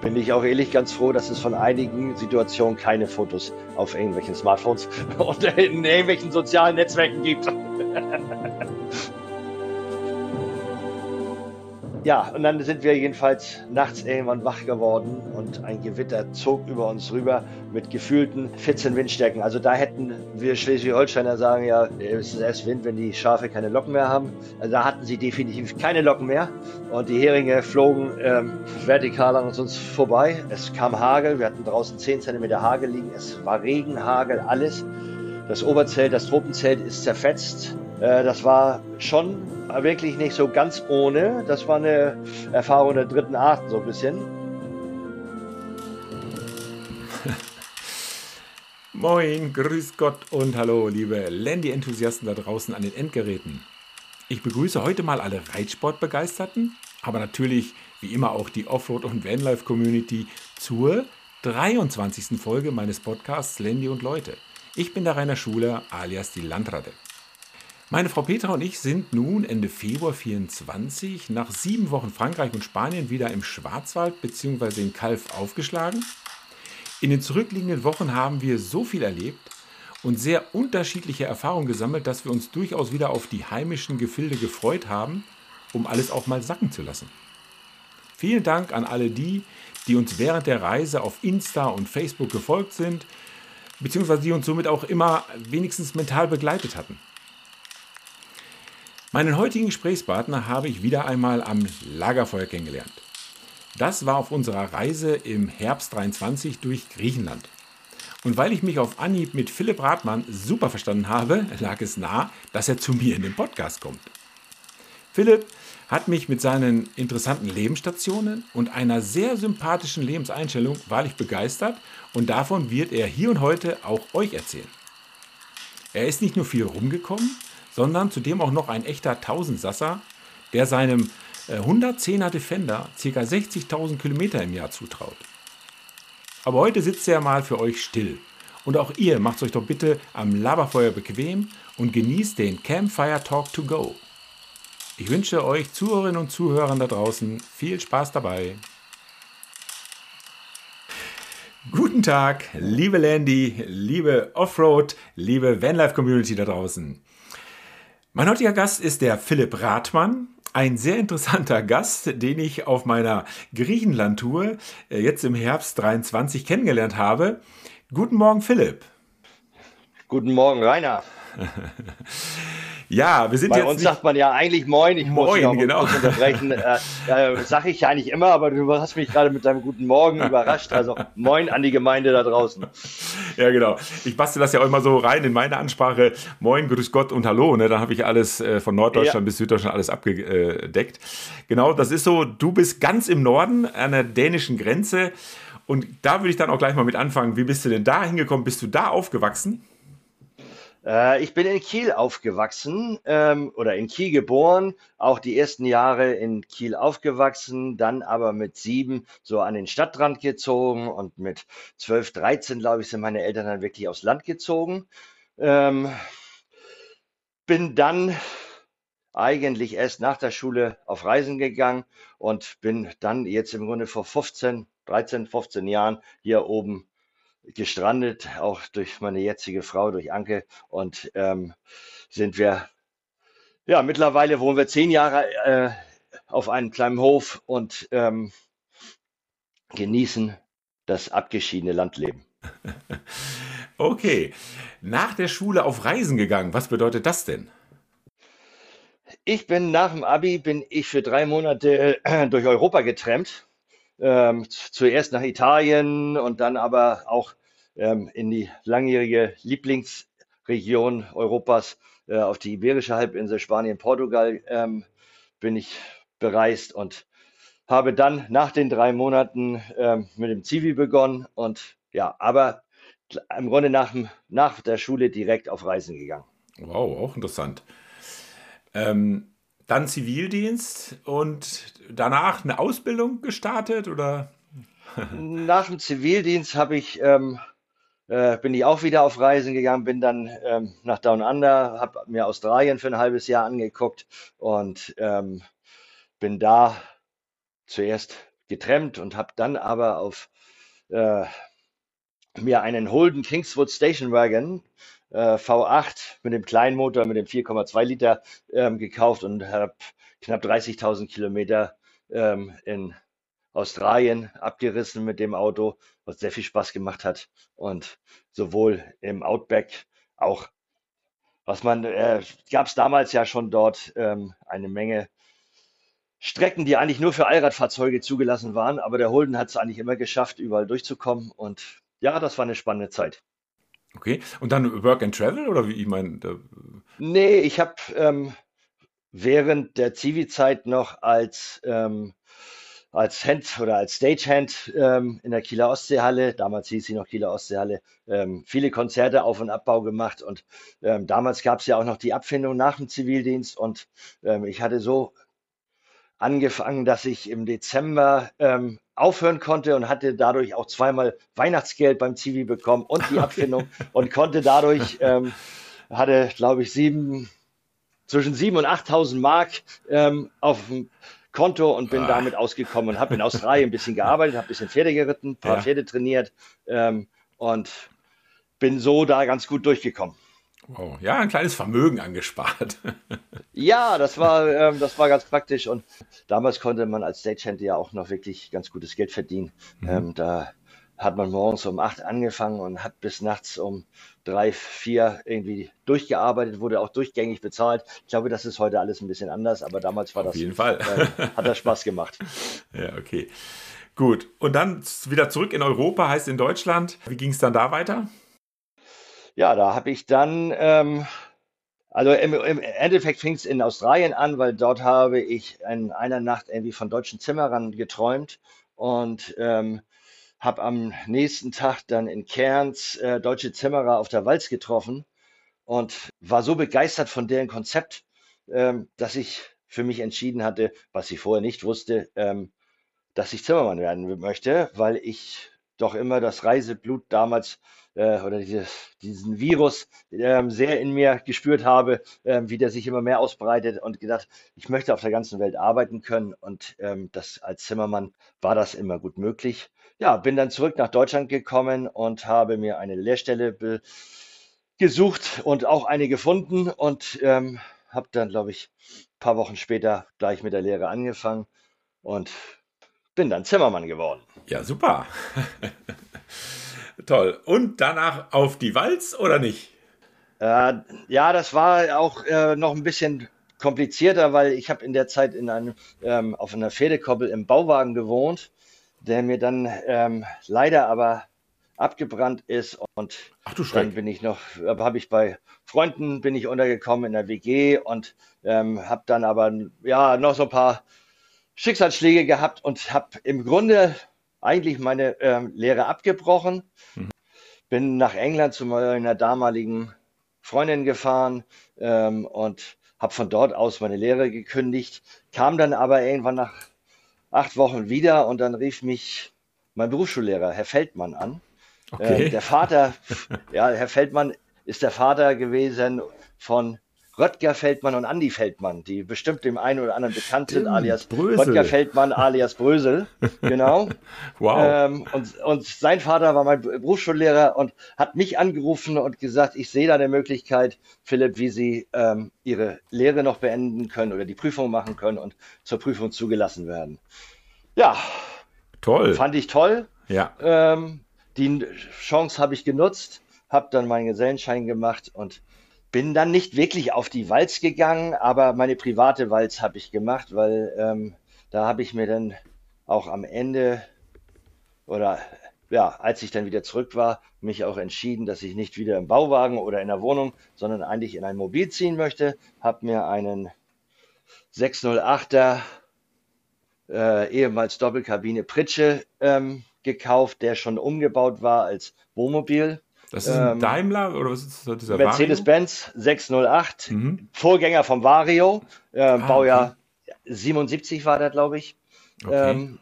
bin ich auch ehrlich ganz froh, dass es von einigen Situationen keine Fotos auf irgendwelchen Smartphones oder in irgendwelchen sozialen Netzwerken gibt. Ja, und dann sind wir jedenfalls nachts irgendwann wach geworden und ein Gewitter zog über uns rüber mit gefühlten 14 Windstärken. Also da hätten wir Schleswig-Holsteiner sagen, ja, es ist erst Wind, wenn die Schafe keine Locken mehr haben. Also da hatten sie definitiv keine Locken mehr und die Heringe flogen ähm, vertikal an uns vorbei. Es kam Hagel, wir hatten draußen 10 cm Hagel liegen, es war Regen, Hagel, alles. Das Oberzelt, das Tropenzelt ist zerfetzt. Äh, das war schon wirklich nicht so ganz ohne. Das war eine Erfahrung der dritten Art, so ein bisschen. Moin, grüß Gott und hallo, liebe Landy-Enthusiasten da draußen an den Endgeräten. Ich begrüße heute mal alle Reitsportbegeisterten, aber natürlich wie immer auch die Offroad- und Vanlife-Community zur 23. Folge meines Podcasts Landy und Leute. Ich bin der Rainer Schuler alias die Landratte. Meine Frau Petra und ich sind nun Ende Februar 24 nach sieben Wochen Frankreich und Spanien wieder im Schwarzwald bzw. in Kalf aufgeschlagen. In den zurückliegenden Wochen haben wir so viel erlebt und sehr unterschiedliche Erfahrungen gesammelt, dass wir uns durchaus wieder auf die heimischen Gefilde gefreut haben, um alles auch mal sacken zu lassen. Vielen Dank an alle die, die uns während der Reise auf Insta und Facebook gefolgt sind, beziehungsweise die uns somit auch immer wenigstens mental begleitet hatten. Meinen heutigen Gesprächspartner habe ich wieder einmal am Lagerfeuer kennengelernt. Das war auf unserer Reise im Herbst 23 durch Griechenland. Und weil ich mich auf Anhieb mit Philipp Rathmann super verstanden habe, lag es nah, dass er zu mir in den Podcast kommt. Philipp hat mich mit seinen interessanten Lebensstationen und einer sehr sympathischen Lebenseinstellung wahrlich begeistert und davon wird er hier und heute auch euch erzählen. Er ist nicht nur viel rumgekommen, sondern zudem auch noch ein echter Tausendsasser, der seinem 110er äh, Defender ca. 60.000 Kilometer im Jahr zutraut. Aber heute sitzt er mal für euch still. Und auch ihr macht euch doch bitte am Laberfeuer bequem und genießt den Campfire Talk to Go. Ich wünsche euch Zuhörerinnen und Zuhörern da draußen viel Spaß dabei. Guten Tag, liebe Landy, liebe Offroad, liebe Vanlife Community da draußen. Mein heutiger Gast ist der Philipp Rathmann. Ein sehr interessanter Gast, den ich auf meiner Griechenland-Tour äh, jetzt im Herbst 23 kennengelernt habe. Guten Morgen, Philipp. Guten Morgen, Rainer. Ja, wir sind Bei jetzt. uns nicht sagt man ja eigentlich Moin. Ich Moin, muss genau. unterbrechen. äh, äh, Sag ich ja eigentlich immer, aber du hast mich gerade mit deinem guten Morgen überrascht. Also Moin an die Gemeinde da draußen. Ja, genau. Ich bastel das ja auch immer so rein in meine Ansprache. Moin, Grüß Gott und Hallo. Ne? Da habe ich alles äh, von Norddeutschland ja. bis Süddeutschland alles abgedeckt. Genau, das ist so. Du bist ganz im Norden an der dänischen Grenze. Und da würde ich dann auch gleich mal mit anfangen. Wie bist du denn da hingekommen? Bist du da aufgewachsen? Äh, ich bin in Kiel aufgewachsen ähm, oder in Kiel geboren, auch die ersten Jahre in Kiel aufgewachsen, dann aber mit sieben so an den Stadtrand gezogen und mit zwölf, dreizehn, glaube ich, sind meine Eltern dann wirklich aufs Land gezogen. Ähm, bin dann eigentlich erst nach der Schule auf Reisen gegangen und bin dann jetzt im Grunde vor 15, 13, 15 Jahren hier oben gestrandet, auch durch meine jetzige Frau, durch Anke. Und ähm, sind wir, ja, mittlerweile wohnen wir zehn Jahre äh, auf einem kleinen Hof und ähm, genießen das abgeschiedene Landleben. Okay, nach der Schule auf Reisen gegangen. Was bedeutet das denn? Ich bin nach dem Abi bin ich für drei Monate äh, durch Europa getrennt ähm, zuerst nach Italien und dann aber auch ähm, in die langjährige Lieblingsregion Europas äh, auf die Iberische Halbinsel, Spanien, Portugal ähm, bin ich bereist und habe dann nach den drei Monaten ähm, mit dem Zivi begonnen und ja, aber im Grunde nach, nach der Schule direkt auf Reisen gegangen. Wow, auch interessant. Ähm, dann Zivildienst und danach eine Ausbildung gestartet oder? Nach dem Zivildienst habe ich, ähm, äh, bin ich auch wieder auf Reisen gegangen, bin dann ähm, nach Down Under, habe mir Australien für ein halbes Jahr angeguckt und ähm, bin da zuerst getrennt und habe dann aber auf äh, mir einen Holden Kingswood Station Wagon äh, V8 mit dem kleinen Motor, mit dem 4,2 Liter ähm, gekauft und habe knapp 30.000 Kilometer ähm, in Australien abgerissen mit dem Auto, was sehr viel Spaß gemacht hat. Und sowohl im Outback auch, was man, äh, gab es damals ja schon dort ähm, eine Menge Strecken, die eigentlich nur für Allradfahrzeuge zugelassen waren, aber der Holden hat es eigentlich immer geschafft, überall durchzukommen. Und ja, das war eine spannende Zeit. Okay, und dann Work and Travel oder wie ich meine? Nee, ich habe ähm, während der Zivi-Zeit noch als ähm, als Hand oder als Stagehand ähm, in der Kieler Ostseehalle, damals hieß sie noch Kieler Ostseehalle, ähm, viele Konzerte auf- und Abbau gemacht. Und ähm, damals gab es ja auch noch die Abfindung nach dem Zivildienst. Und ähm, ich hatte so angefangen, dass ich im Dezember ähm, aufhören konnte und hatte dadurch auch zweimal Weihnachtsgeld beim Zivi bekommen und die Abfindung und konnte dadurch, ähm, hatte, glaube ich, sieben, zwischen sieben und 8.000 Mark auf dem Konto und bin ah. damit ausgekommen und habe in Australien ein bisschen gearbeitet, habe ein bisschen Pferde geritten, ein paar ja. Pferde trainiert ähm, und bin so da ganz gut durchgekommen. Wow. Ja, ein kleines Vermögen angespart. ja, das war, ähm, das war ganz praktisch. Und damals konnte man als Stagehand ja auch noch wirklich ganz gutes Geld verdienen. Mhm. Ähm, da hat man morgens um acht angefangen und hat bis nachts um drei, vier irgendwie durchgearbeitet, wurde auch durchgängig bezahlt. Ich glaube, das ist heute alles ein bisschen anders, aber damals war Auf das. Auf jeden Fall. Äh, hat das Spaß gemacht. ja, okay. Gut. Und dann wieder zurück in Europa, heißt in Deutschland. Wie ging es dann da weiter? Ja, da habe ich dann, ähm, also im, im Endeffekt fing es in Australien an, weil dort habe ich in einer Nacht irgendwie von deutschen Zimmerern geträumt und ähm, habe am nächsten Tag dann in Cairns äh, deutsche Zimmerer auf der Walz getroffen und war so begeistert von deren Konzept, ähm, dass ich für mich entschieden hatte, was ich vorher nicht wusste, ähm, dass ich Zimmermann werden möchte, weil ich doch immer das Reiseblut damals äh, oder diese, diesen Virus ähm, sehr in mir gespürt habe, ähm, wie der sich immer mehr ausbreitet und gedacht, ich möchte auf der ganzen Welt arbeiten können und ähm, das als Zimmermann war das immer gut möglich. Ja, bin dann zurück nach Deutschland gekommen und habe mir eine Lehrstelle gesucht und auch eine gefunden und ähm, habe dann, glaube ich, ein paar Wochen später gleich mit der Lehre angefangen und bin dann Zimmermann geworden. Ja, super. Toll. Und danach auf die Walz oder nicht? Äh, ja, das war auch äh, noch ein bisschen komplizierter, weil ich habe in der Zeit in einem, ähm, auf einer Pferdekoppel im Bauwagen gewohnt, der mir dann ähm, leider aber abgebrannt ist und Ach, du dann bin ich noch, habe ich bei Freunden bin ich untergekommen in der WG und ähm, habe dann aber ja noch so ein paar Schicksalsschläge gehabt und habe im Grunde eigentlich meine ähm, Lehre abgebrochen, mhm. bin nach England zu meiner damaligen Freundin gefahren ähm, und habe von dort aus meine Lehre gekündigt, kam dann aber irgendwann nach acht Wochen wieder und dann rief mich mein Berufsschullehrer, Herr Feldmann, an. Okay. Äh, der Vater, ja, Herr Feldmann ist der Vater gewesen von Röttger Feldmann und Andi Feldmann, die bestimmt dem einen oder anderen bekannt sind, alias Brösel. Röttger Feldmann alias Brösel. Genau. wow. Ähm, und, und sein Vater war mein Berufsschullehrer und hat mich angerufen und gesagt, ich sehe da eine Möglichkeit, Philipp, wie Sie ähm, Ihre Lehre noch beenden können oder die Prüfung machen können und zur Prüfung zugelassen werden. Ja. Toll. Fand ich toll. Ja. Ähm, die Chance habe ich genutzt, habe dann meinen Gesellenschein gemacht und bin dann nicht wirklich auf die Walz gegangen, aber meine private Walz habe ich gemacht, weil ähm, da habe ich mir dann auch am Ende oder ja, als ich dann wieder zurück war, mich auch entschieden, dass ich nicht wieder im Bauwagen oder in der Wohnung, sondern eigentlich in ein Mobil ziehen möchte. Habe mir einen 608er äh, ehemals Doppelkabine Pritsche ähm, gekauft, der schon umgebaut war als Wohnmobil das ist ein ähm, Daimler oder was ist das, dieser Mercedes-Benz 608, mhm. Vorgänger vom Vario, äh, ah, Baujahr okay. 77 war der, glaube ich. Okay. Ähm,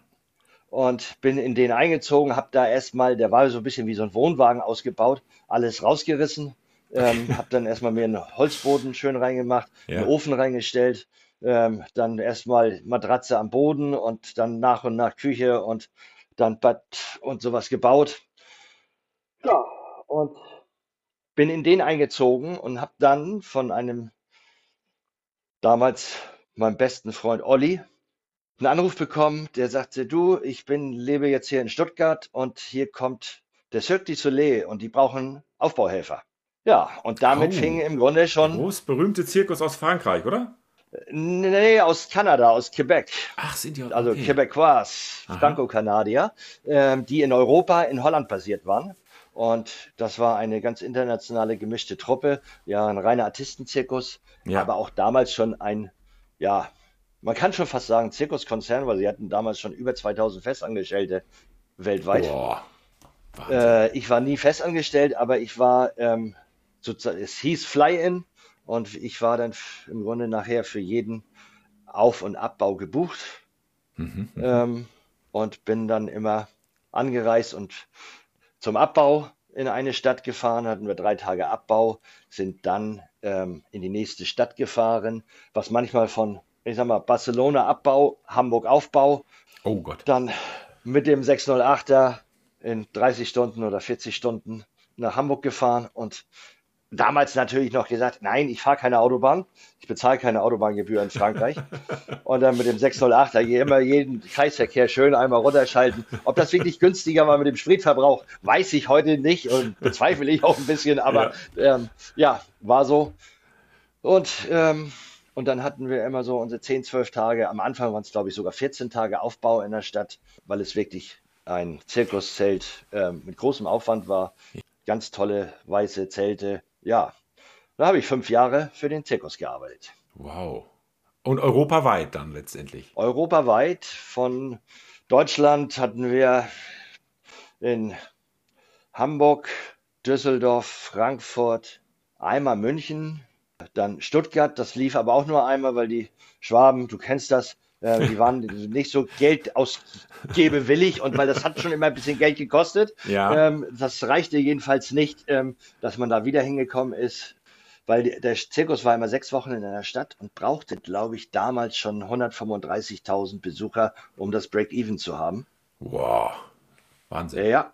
und bin in den eingezogen, habe da erstmal, der war so ein bisschen wie so ein Wohnwagen ausgebaut, alles rausgerissen, ähm, habe dann erstmal mir einen Holzboden schön reingemacht, ja. einen Ofen reingestellt, ähm, dann erstmal Matratze am Boden und dann nach und nach Küche und dann Bad und sowas gebaut. Ja, und bin in den eingezogen und habe dann von einem damals meinem besten Freund Olli einen Anruf bekommen, der sagte, du, ich bin, lebe jetzt hier in Stuttgart und hier kommt der Cirque du Soleil und die brauchen Aufbauhelfer. Ja, und damit Oh, fing im Grunde schon, groß berühmte Zirkus aus Frankreich, oder? nee, aus Kanada, aus Quebec, Ach, sind die also okay. Quebecois. Franco-Kanadier, ähm, die in Europa, in Holland basiert waren. Und das war eine ganz internationale gemischte Truppe, ja, ein reiner Artistenzirkus, Ja. aber auch damals schon ein, ja, man kann schon fast sagen Zirkuskonzern, weil sie hatten damals schon über 2000 Festangestellte weltweit. Boah. Äh, ich war nie festangestellt, aber ich war, ähm, sozusagen, es hieß Fly-In und ich war dann im Grunde nachher für jeden Auf- und Abbau gebucht Mhm. ähm, und bin dann immer angereist und zum Abbau in eine Stadt gefahren, hatten wir drei Tage Abbau, sind dann ähm, in die nächste Stadt gefahren, was manchmal von, ich sag mal, Barcelona Abbau, Hamburg Aufbau, Oh Gott. dann mit dem 608er in 30 Stunden oder 40 Stunden nach Hamburg gefahren und damals natürlich noch gesagt, nein, ich fahre keine Autobahn, ich bezahle keine Autobahngebühr in Frankreich. Und dann mit dem 608er hier immer jeden Kreisverkehr schön einmal runterschalten. Ob das wirklich günstiger war mit dem Spritverbrauch, weiß ich heute nicht und bezweifle ich auch ein bisschen, aber ähm, ja, war so. Und, ähm, und dann hatten wir immer so unsere 10, 12 Tage. Am Anfang waren es, glaube ich, sogar 14 Tage Aufbau in der Stadt, weil es wirklich ein Zirkuszelt ähm, mit großem Aufwand war. Ganz tolle weiße Zelte. Ja, da habe ich fünf Jahre für den Zirkus gearbeitet. Wow. Und europaweit dann letztendlich. Europaweit von Deutschland hatten wir in Hamburg, Düsseldorf, Frankfurt, einmal München, dann Stuttgart. Das lief aber auch nur einmal, weil die Schwaben, du kennst das, äh, die waren nicht so Geld ausgebewillig und weil das hat schon immer ein bisschen Geld gekostet. Ja. Ähm, das reichte jedenfalls nicht, ähm, dass man da wieder hingekommen ist, weil die, der Zirkus war immer sechs Wochen in einer Stadt und brauchte, glaube ich, damals schon 135.000 Besucher, um das Break-Even zu haben. Wow. Wahnsinn. Ja,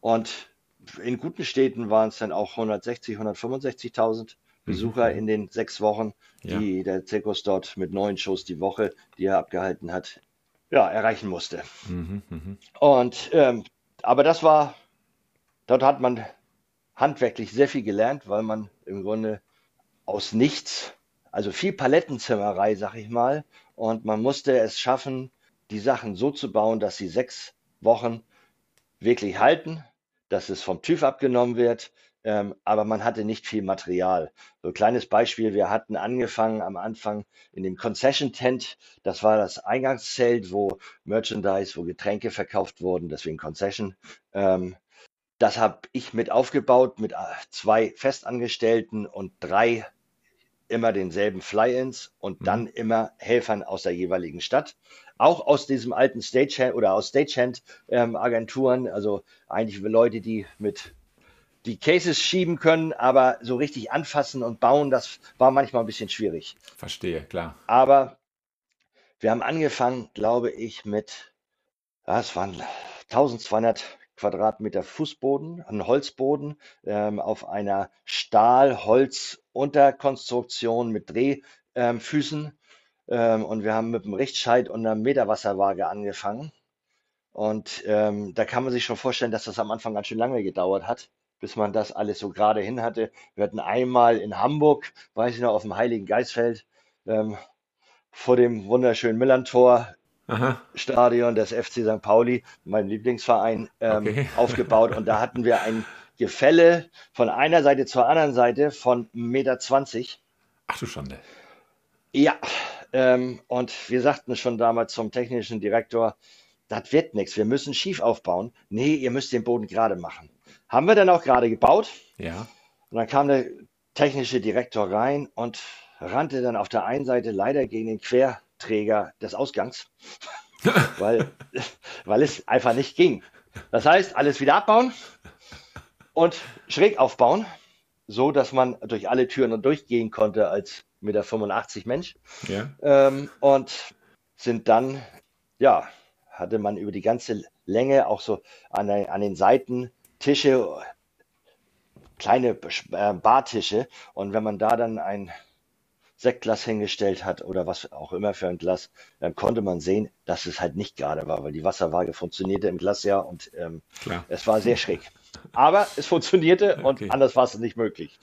und in guten Städten waren es dann auch 160, 165.000 Besucher in den sechs Wochen, Ja. die der Zirkus dort mit neun Shows die Woche, die er abgehalten hat, ja, erreichen musste. Mhm, mhm. Und ähm, aber das war, dort hat man handwerklich sehr viel gelernt, weil man im Grunde aus nichts, also viel Palettenzimmerei, sag ich mal, und man musste es schaffen, die Sachen so zu bauen, dass sie sechs Wochen wirklich halten, dass es vom TÜV abgenommen wird, ähm, aber man hatte nicht viel Material. So ein kleines Beispiel, wir hatten angefangen am Anfang in dem Concession Tent, das war das Eingangszelt, wo Merchandise, wo Getränke verkauft wurden, deswegen Concession. Ähm, das habe ich mit aufgebaut mit äh, zwei Festangestellten und drei immer denselben Fly-ins und dann immer Helfern aus der jeweiligen Stadt. Auch aus diesem alten Stagehand oder aus Stagehand-Agenturen, also eigentlich Leute, die mit die Cases schieben können, aber so richtig anfassen und bauen, das war manchmal ein bisschen schwierig. Verstehe, klar. Aber wir haben angefangen, glaube ich, mit, ja, es waren 1200 Quadratmeter Fußboden, ein Holzboden ähm, auf einer Stahl-Holz-Unterkonstruktion mit Drehfüßen. Ähm, ähm, und wir haben mit dem Richtscheit und einer Meterwasserwaage angefangen. Und ähm, da kann man sich schon vorstellen, dass das am Anfang ganz schön lange gedauert hat, bis man das alles so gerade hin hatte. Wir hatten einmal in Hamburg, weiß ich noch, auf dem Heiligen Geistfeld, ähm, vor dem wunderschönen Millantor Aha. Stadion des FC St. Pauli, mein Lieblingsverein, ähm, Okay. aufgebaut. Und da hatten wir ein Gefälle von einer Seite zur anderen Seite von 1,20 Meter. Ach du Schande. Ja, ähm, und wir sagten schon damals zum technischen Direktor, das wird nichts, wir müssen schief aufbauen. Nee, ihr müsst den Boden gerade machen. Haben wir dann auch gerade gebaut. Ja. Und dann kam der technische Direktor rein und rannte dann auf der einen Seite leider gegen den Querträger des Ausgangs, weil, weil es einfach nicht ging. Das heißt, alles wieder abbauen und schräg aufbauen. so, dass man durch alle Türen durchgehen konnte als mit der 85 Mensch. Ja. Ähm, und sind dann, ja, hatte man über die ganze Länge auch so an, der, an den Seiten Tische, kleine äh, Bartische. Und wenn man da dann ein Sektglas hingestellt hat oder was auch immer für ein Glas, dann konnte man sehen, dass es halt nicht gerade war, weil die Wasserwaage funktionierte im Glas ja und ähm, es war sehr schräg. Aber es funktionierte und okay. anders war es nicht möglich.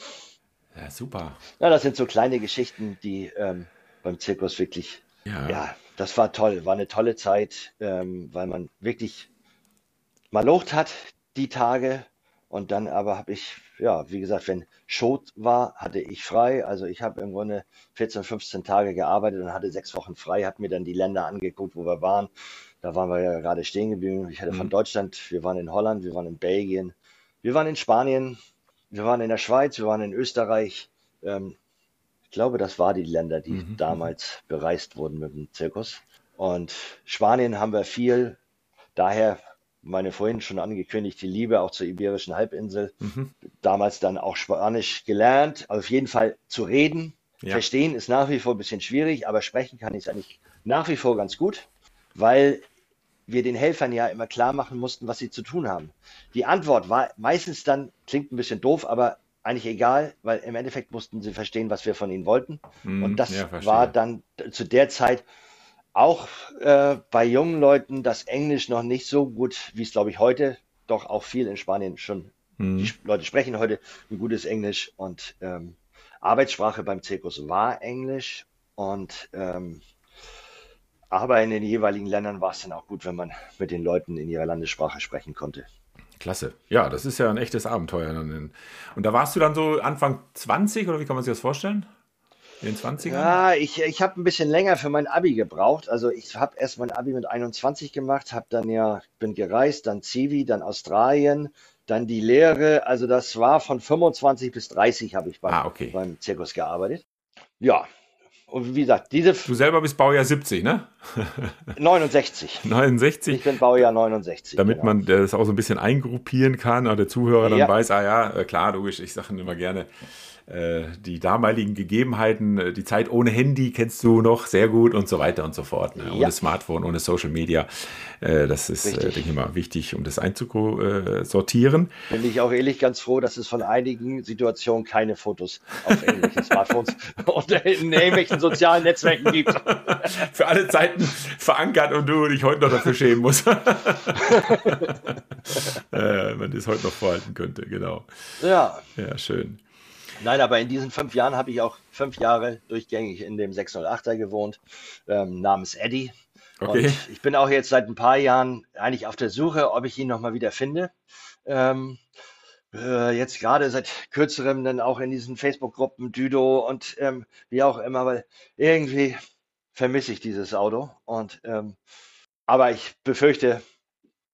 Ja, super. Ja, das sind so kleine Geschichten, die ähm, beim Zirkus wirklich, ja. ja. das war toll, war eine tolle Zeit, ähm, weil man wirklich mal locht hat die Tage und dann aber habe ich, ja, wie gesagt, wenn Show war, hatte ich frei. Also ich habe im Grunde 14, 15 Tage gearbeitet und hatte sechs Wochen frei, habe mir dann die Länder angeguckt, wo wir waren. Da waren wir ja gerade stehen geblieben. Ich hatte mhm. von Deutschland, wir waren in Holland, wir waren in Belgien, wir waren in Spanien, wir waren in der Schweiz, wir waren in Österreich. Ähm, glaube, das waren die Länder, die mhm. damals bereist wurden mit dem Zirkus. Und Spanien haben wir viel. Daher meine vorhin schon angekündigte Liebe auch zur Iberischen Halbinsel. Mhm. Damals dann auch Spanisch gelernt. Auf jeden Fall zu reden. Ja. Verstehen ist nach wie vor ein bisschen schwierig, aber sprechen kann ich es eigentlich nach wie vor ganz gut, weil wir den Helfern ja immer klar machen mussten, was sie zu tun haben. Die Antwort war meistens dann, klingt ein bisschen doof, aber eigentlich egal, weil im Endeffekt mussten sie verstehen, was wir von ihnen wollten. Mm, und das ja, war dann zu der Zeit auch äh, bei jungen Leuten das Englisch noch nicht so gut, wie es glaube ich heute, doch auch viel in Spanien schon. Mm. Die Leute sprechen heute ein gutes Englisch und ähm, Arbeitssprache beim Zirkus war Englisch und ähm, aber in den jeweiligen Ländern war es dann auch gut, wenn man mit den Leuten in ihrer Landessprache sprechen konnte. Klasse. Ja, das ist ja ein echtes Abenteuer. Und da warst du dann so Anfang 20 oder wie kann man sich das vorstellen? In den 20ern? Ja, ich, ich habe ein bisschen länger für mein Abi gebraucht. Also ich habe erst mein Abi mit 21 gemacht, habe dann ja, bin gereist, dann Zivi, dann Australien, dann die Lehre. Also das war von 25 bis 30 habe ich beim, ah, okay. beim Zirkus gearbeitet. Ja, und wie gesagt, diese. Du selber bist Baujahr 70, ne? 69. 69. Ich bin Baujahr 69. Damit genau. man das auch so ein bisschen eingruppieren kann, oder der Zuhörer dann ja. weiß, ah ja, äh, klar, logisch, ich sage immer gerne, die damaligen Gegebenheiten, äh, die Zeit ohne Handy kennst du noch sehr gut und so weiter und so fort. Ne? Ohne ja. Smartphone, ohne Social Media. Äh, das ist, äh, denke ich mal, wichtig, um das einzusortieren. Bin ich auch ehrlich ganz froh, dass es von einigen Situationen keine Fotos auf irgendwelchen Smartphones oder in irgendwelchen sozialen Netzwerken gibt. Für alle Zeiten verankert und du dich heute noch dafür schämen musst. äh, man das heute noch vorhalten könnte, genau. Ja. Ja, schön. Nein, aber in diesen fünf Jahren habe ich auch fünf Jahre durchgängig in dem 608er gewohnt, ähm, namens Eddie. Okay. Und ich bin auch jetzt seit ein paar Jahren eigentlich auf der Suche, ob ich ihn nochmal wieder finde. Ähm, äh, jetzt gerade seit kürzerem dann auch in diesen Facebook-Gruppen Düdo und ähm, wie auch immer, weil irgendwie vermisse ich dieses Auto. Und ähm, aber ich befürchte,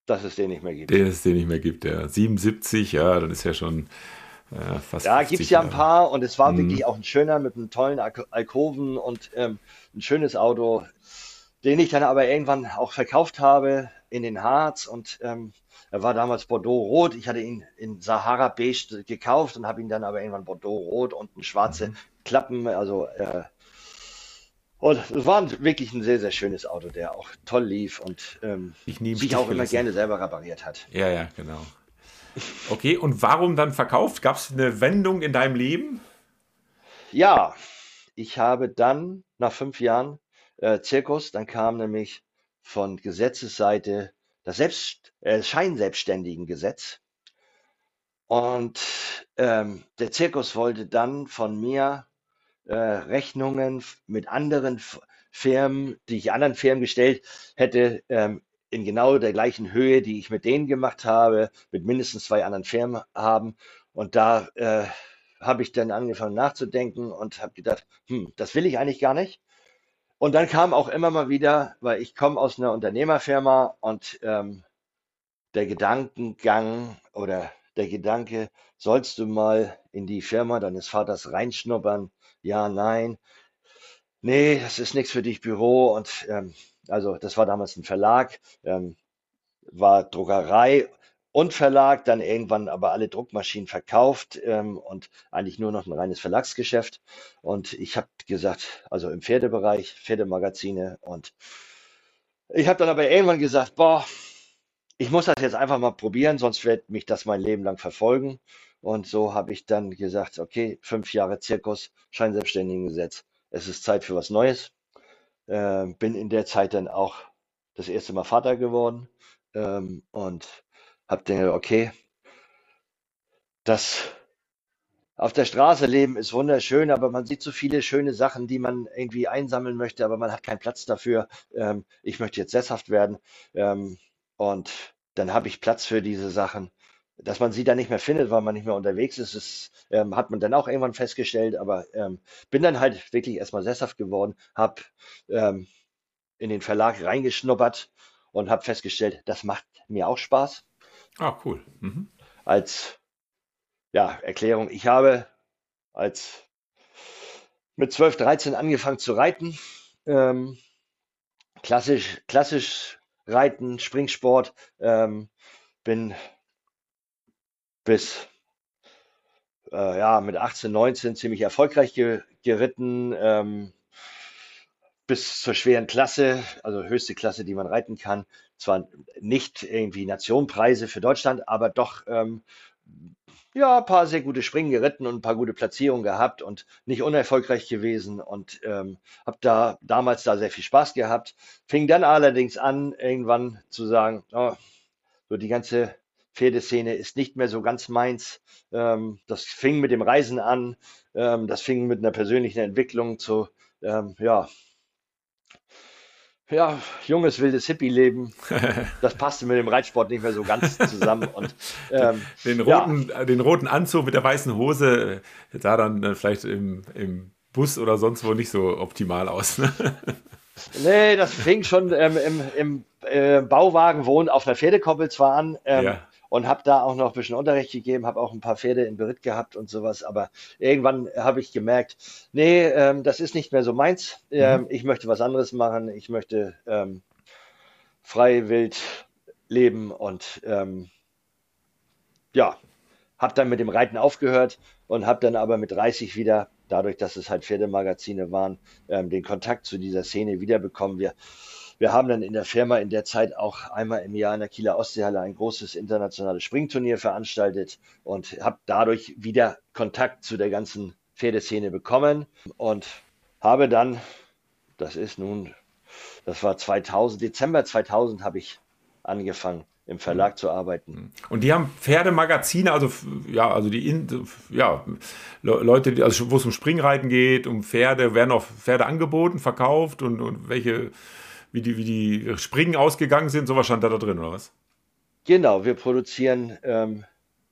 dass es den nicht mehr gibt. Den es den nicht mehr gibt, ja. 77, ja, dann ist ja schon ja, da gibt es ja ein paar und es war mhm. wirklich auch ein schöner mit einem tollen Al Alkoven und ähm, ein schönes Auto, den ich dann aber irgendwann auch verkauft habe in den Harz und ähm, er war damals Bordeaux Rot. Ich hatte ihn in Sahara Beige gekauft und habe ihn dann aber irgendwann Bordeaux Rot und schwarze mhm. Klappen, also äh, und es war wirklich ein sehr, sehr schönes Auto, der auch toll lief und ähm, sich auch immer gerne selber repariert hat. Ja, ja, genau. Okay, und warum dann verkauft? Gab es eine Wendung in deinem Leben? Ja, ich habe dann nach fünf Jahren äh, Zirkus, dann kam nämlich von Gesetzesseite das Selbst, äh, Scheinselbstständigengesetz. Und ähm, der Zirkus wollte dann von mir äh, Rechnungen mit anderen Firmen, die ich anderen Firmen gestellt hätte, ähm, in genau der gleichen Höhe, die ich mit denen gemacht habe, mit mindestens zwei anderen Firmen haben. Und da äh, habe ich dann angefangen nachzudenken und habe gedacht, hm, das will ich eigentlich gar nicht. Und dann kam auch immer mal wieder, weil ich komme aus einer Unternehmerfirma und ähm, der Gedankengang oder der Gedanke, sollst du mal in die Firma deines Vaters reinschnuppern? Ja, nein. Nee, das ist nichts für dich, Büro. Und ähm, also das war damals ein Verlag, ähm, war Druckerei und Verlag, dann irgendwann aber alle Druckmaschinen verkauft ähm, und eigentlich nur noch ein reines Verlagsgeschäft. Und ich habe gesagt, also im Pferdebereich, Pferdemagazine. Und ich habe dann aber irgendwann gesagt, boah, ich muss das jetzt einfach mal probieren, sonst wird mich das mein Leben lang verfolgen. Und so habe ich dann gesagt, okay, fünf Jahre Zirkus, Scheinselbstständigengesetz. Es ist Zeit für was Neues. Äh, bin in der Zeit dann auch das erste Mal Vater geworden ähm, und habe gedacht, okay, das auf der Straße leben ist wunderschön, aber man sieht so viele schöne Sachen, die man irgendwie einsammeln möchte, aber man hat keinen Platz dafür. Ähm, ich möchte jetzt sesshaft werden ähm, und dann habe ich Platz für diese Sachen. Dass man sie dann nicht mehr findet, weil man nicht mehr unterwegs ist, das ähm, hat man dann auch irgendwann festgestellt. Aber ähm, bin dann halt wirklich erstmal sesshaft geworden, habe ähm, in den Verlag reingeschnuppert und habe festgestellt, das macht mir auch Spaß. Ah, cool. Mhm. Als ja, Erklärung, ich habe als mit 12, 13 angefangen zu reiten. Ähm, klassisch, klassisch Reiten, Springsport. Ähm, bin bis äh, ja, mit 18, 19 ziemlich erfolgreich ge geritten. Ähm, bis zur schweren Klasse, also höchste Klasse, die man reiten kann. Zwar nicht irgendwie Nationenpreise für Deutschland, aber doch ähm, ja, ein paar sehr gute Springen geritten und ein paar gute Platzierungen gehabt und nicht unerfolgreich gewesen und ähm, habe da damals da sehr viel Spaß gehabt. Fing dann allerdings an, irgendwann zu sagen, oh, so die ganze Pferdeszene ist nicht mehr so ganz meins. Ähm, das fing mit dem Reisen an, ähm, das fing mit einer persönlichen Entwicklung zu, ähm, ja, ja, junges, wildes Hippie-Leben. Das passte mit dem Reitsport nicht mehr so ganz zusammen. Und, ähm, den, roten, ja. den roten Anzug mit der weißen Hose sah dann äh, vielleicht im, im Bus oder sonst wo nicht so optimal aus. Ne? Nee, das fing schon ähm, im, im äh, Bauwagen wohnen auf einer Pferdekoppel zwar an. Ähm, ja und habe da auch noch ein bisschen Unterricht gegeben, habe auch ein paar Pferde in Beritt gehabt und sowas. Aber irgendwann habe ich gemerkt, nee, ähm, das ist nicht mehr so meins. Ähm, mhm. Ich möchte was anderes machen. Ich möchte ähm, frei wild leben und ähm, ja, habe dann mit dem Reiten aufgehört und habe dann aber mit 30 wieder, dadurch, dass es halt Pferdemagazine waren, ähm, den Kontakt zu dieser Szene wiederbekommen. Wir wir haben dann in der Firma in der Zeit auch einmal im Jahr in der Kieler Ostseehalle ein großes internationales Springturnier veranstaltet und habe dadurch wieder Kontakt zu der ganzen Pferdeszene bekommen und habe dann, das ist nun, das war 2000, Dezember 2000 habe ich angefangen im Verlag zu arbeiten. Und die haben Pferdemagazine, also ja, also die ja, Leute, also wo es um Springreiten geht, um Pferde, werden auch Pferde angeboten, verkauft und, und welche wie die, wie die Springen ausgegangen sind, sowas stand da, da drin, oder was? Genau, wir produzieren ähm,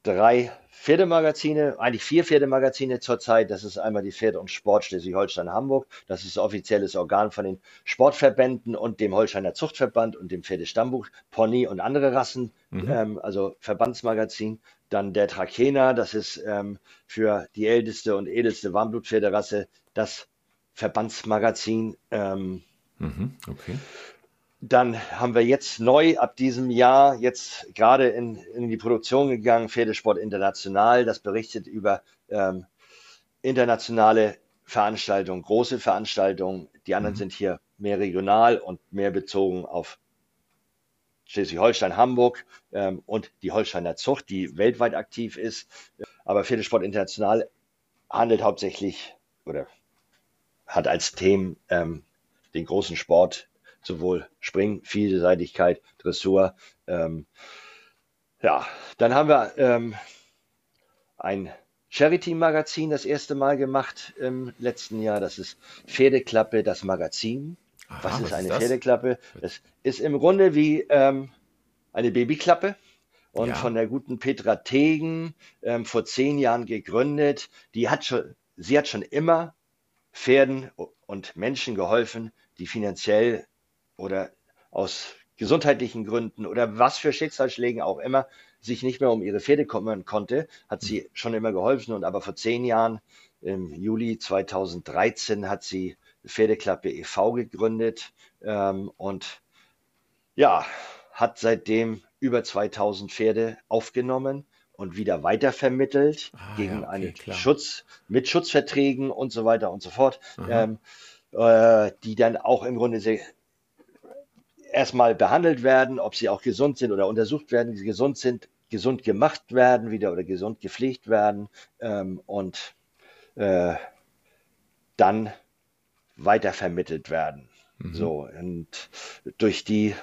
drei Pferdemagazine, eigentlich vier Pferdemagazine zurzeit. Das ist einmal die Pferde- und Sport Schleswig-Holstein-Hamburg. Das ist offizielles Organ von den Sportverbänden und dem Holsteiner Zuchtverband und dem Pferdestammbuch, Pony und andere Rassen, mhm. ähm, also Verbandsmagazin. Dann der Trakehner, das ist ähm, für die älteste und edelste Warmblutpferderasse das Verbandsmagazin. Ähm, Mhm, okay. Dann haben wir jetzt neu ab diesem Jahr jetzt gerade in, in die Produktion gegangen, Pferdesport International. Das berichtet über ähm, internationale Veranstaltungen, große Veranstaltungen. Die anderen mhm. sind hier mehr regional und mehr bezogen auf Schleswig-Holstein, Hamburg ähm, und die Holsteiner Zucht, die weltweit aktiv ist. Aber Pferdesport International handelt hauptsächlich oder hat als Themen ähm, den großen Sport, sowohl Spring, Vielseitigkeit, Dressur. Ähm, ja, dann haben wir ähm, ein Charity-Magazin das erste Mal gemacht im letzten Jahr. Das ist Pferdeklappe, das Magazin. Aha, was ist was eine ist Pferdeklappe? Das ist im Grunde wie ähm, eine Babyklappe und ja. von der guten Petra Tegen ähm, vor zehn Jahren gegründet. Die hat schon, sie hat schon immer Pferden und Menschen geholfen, die finanziell oder aus gesundheitlichen Gründen oder was für Schicksalsschlägen auch immer sich nicht mehr um ihre Pferde kümmern konnte, hat sie schon immer geholfen. Und aber vor zehn Jahren, im Juli 2013, hat sie Pferdeklappe e.V. gegründet ähm, und ja, hat seitdem über 2000 Pferde aufgenommen und wieder weitervermittelt Ah, gegen ja, okay, einen klar. Schutz mit Schutzverträgen und so weiter und so fort, ähm, äh, die dann auch im Grunde sehr, erstmal behandelt werden, ob sie auch gesund sind oder untersucht werden, sie gesund sind, gesund gemacht werden wieder oder gesund gepflegt werden ähm, und äh, dann weitervermittelt werden. So, und durch die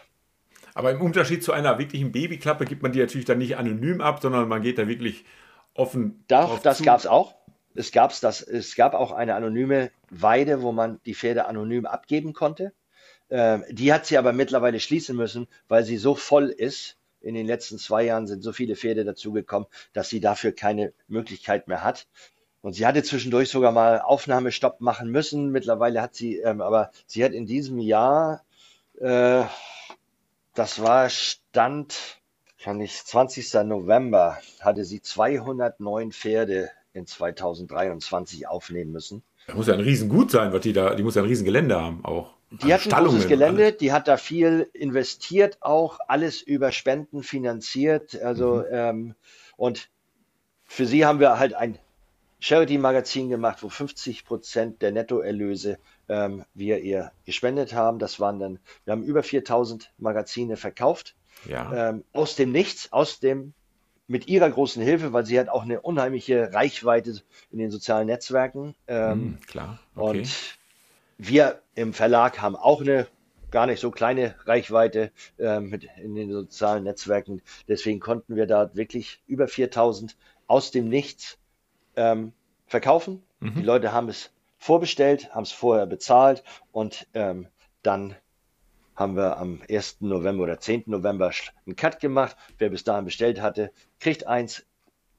Aber im Unterschied zu einer wirklichen Babyklappe gibt man die natürlich dann nicht anonym ab, sondern man geht da wirklich offen Doch, drauf das gab es auch. Es, gab's das, es gab auch eine anonyme Weide, wo man die Pferde anonym abgeben konnte. Ähm, die hat sie aber mittlerweile schließen müssen, weil sie so voll ist. In den letzten zwei Jahren sind so viele Pferde dazugekommen, dass sie dafür keine Möglichkeit mehr hat. Und sie hatte zwischendurch sogar mal Aufnahmestopp machen müssen. Mittlerweile hat sie, ähm, aber sie hat in diesem Jahr, äh, das war Stand, kann ich, 20. November, hatte sie 209 Pferde in 2023 aufnehmen müssen. Das muss ja ein Riesengut sein, was die da, die muss ja ein Riesengelände haben auch. Die hat ein großes Gelände, die hat da viel investiert, auch alles über Spenden finanziert. Also, ähm, und für sie haben wir halt ein Charity-Magazin gemacht, wo 50 Prozent der Nettoerlöse ähm, wir ihr gespendet haben. Das waren dann, wir haben über 4000 Magazine verkauft. Ja. ähm, aus dem Nichts, aus dem, mit ihrer großen Hilfe, weil sie hat auch eine unheimliche Reichweite in den sozialen Netzwerken. Ähm, Hm, klar. Okay. Und wir im Verlag haben auch eine gar nicht so kleine Reichweite ähm, mit in den sozialen Netzwerken. Deswegen konnten wir da wirklich über 4000 aus dem Nichts ähm, verkaufen. Die Leute haben es vorbestellt, haben es vorher bezahlt und ähm, dann haben wir am 1. November oder 10. November einen Cut gemacht. Wer bis dahin bestellt hatte, kriegt eins,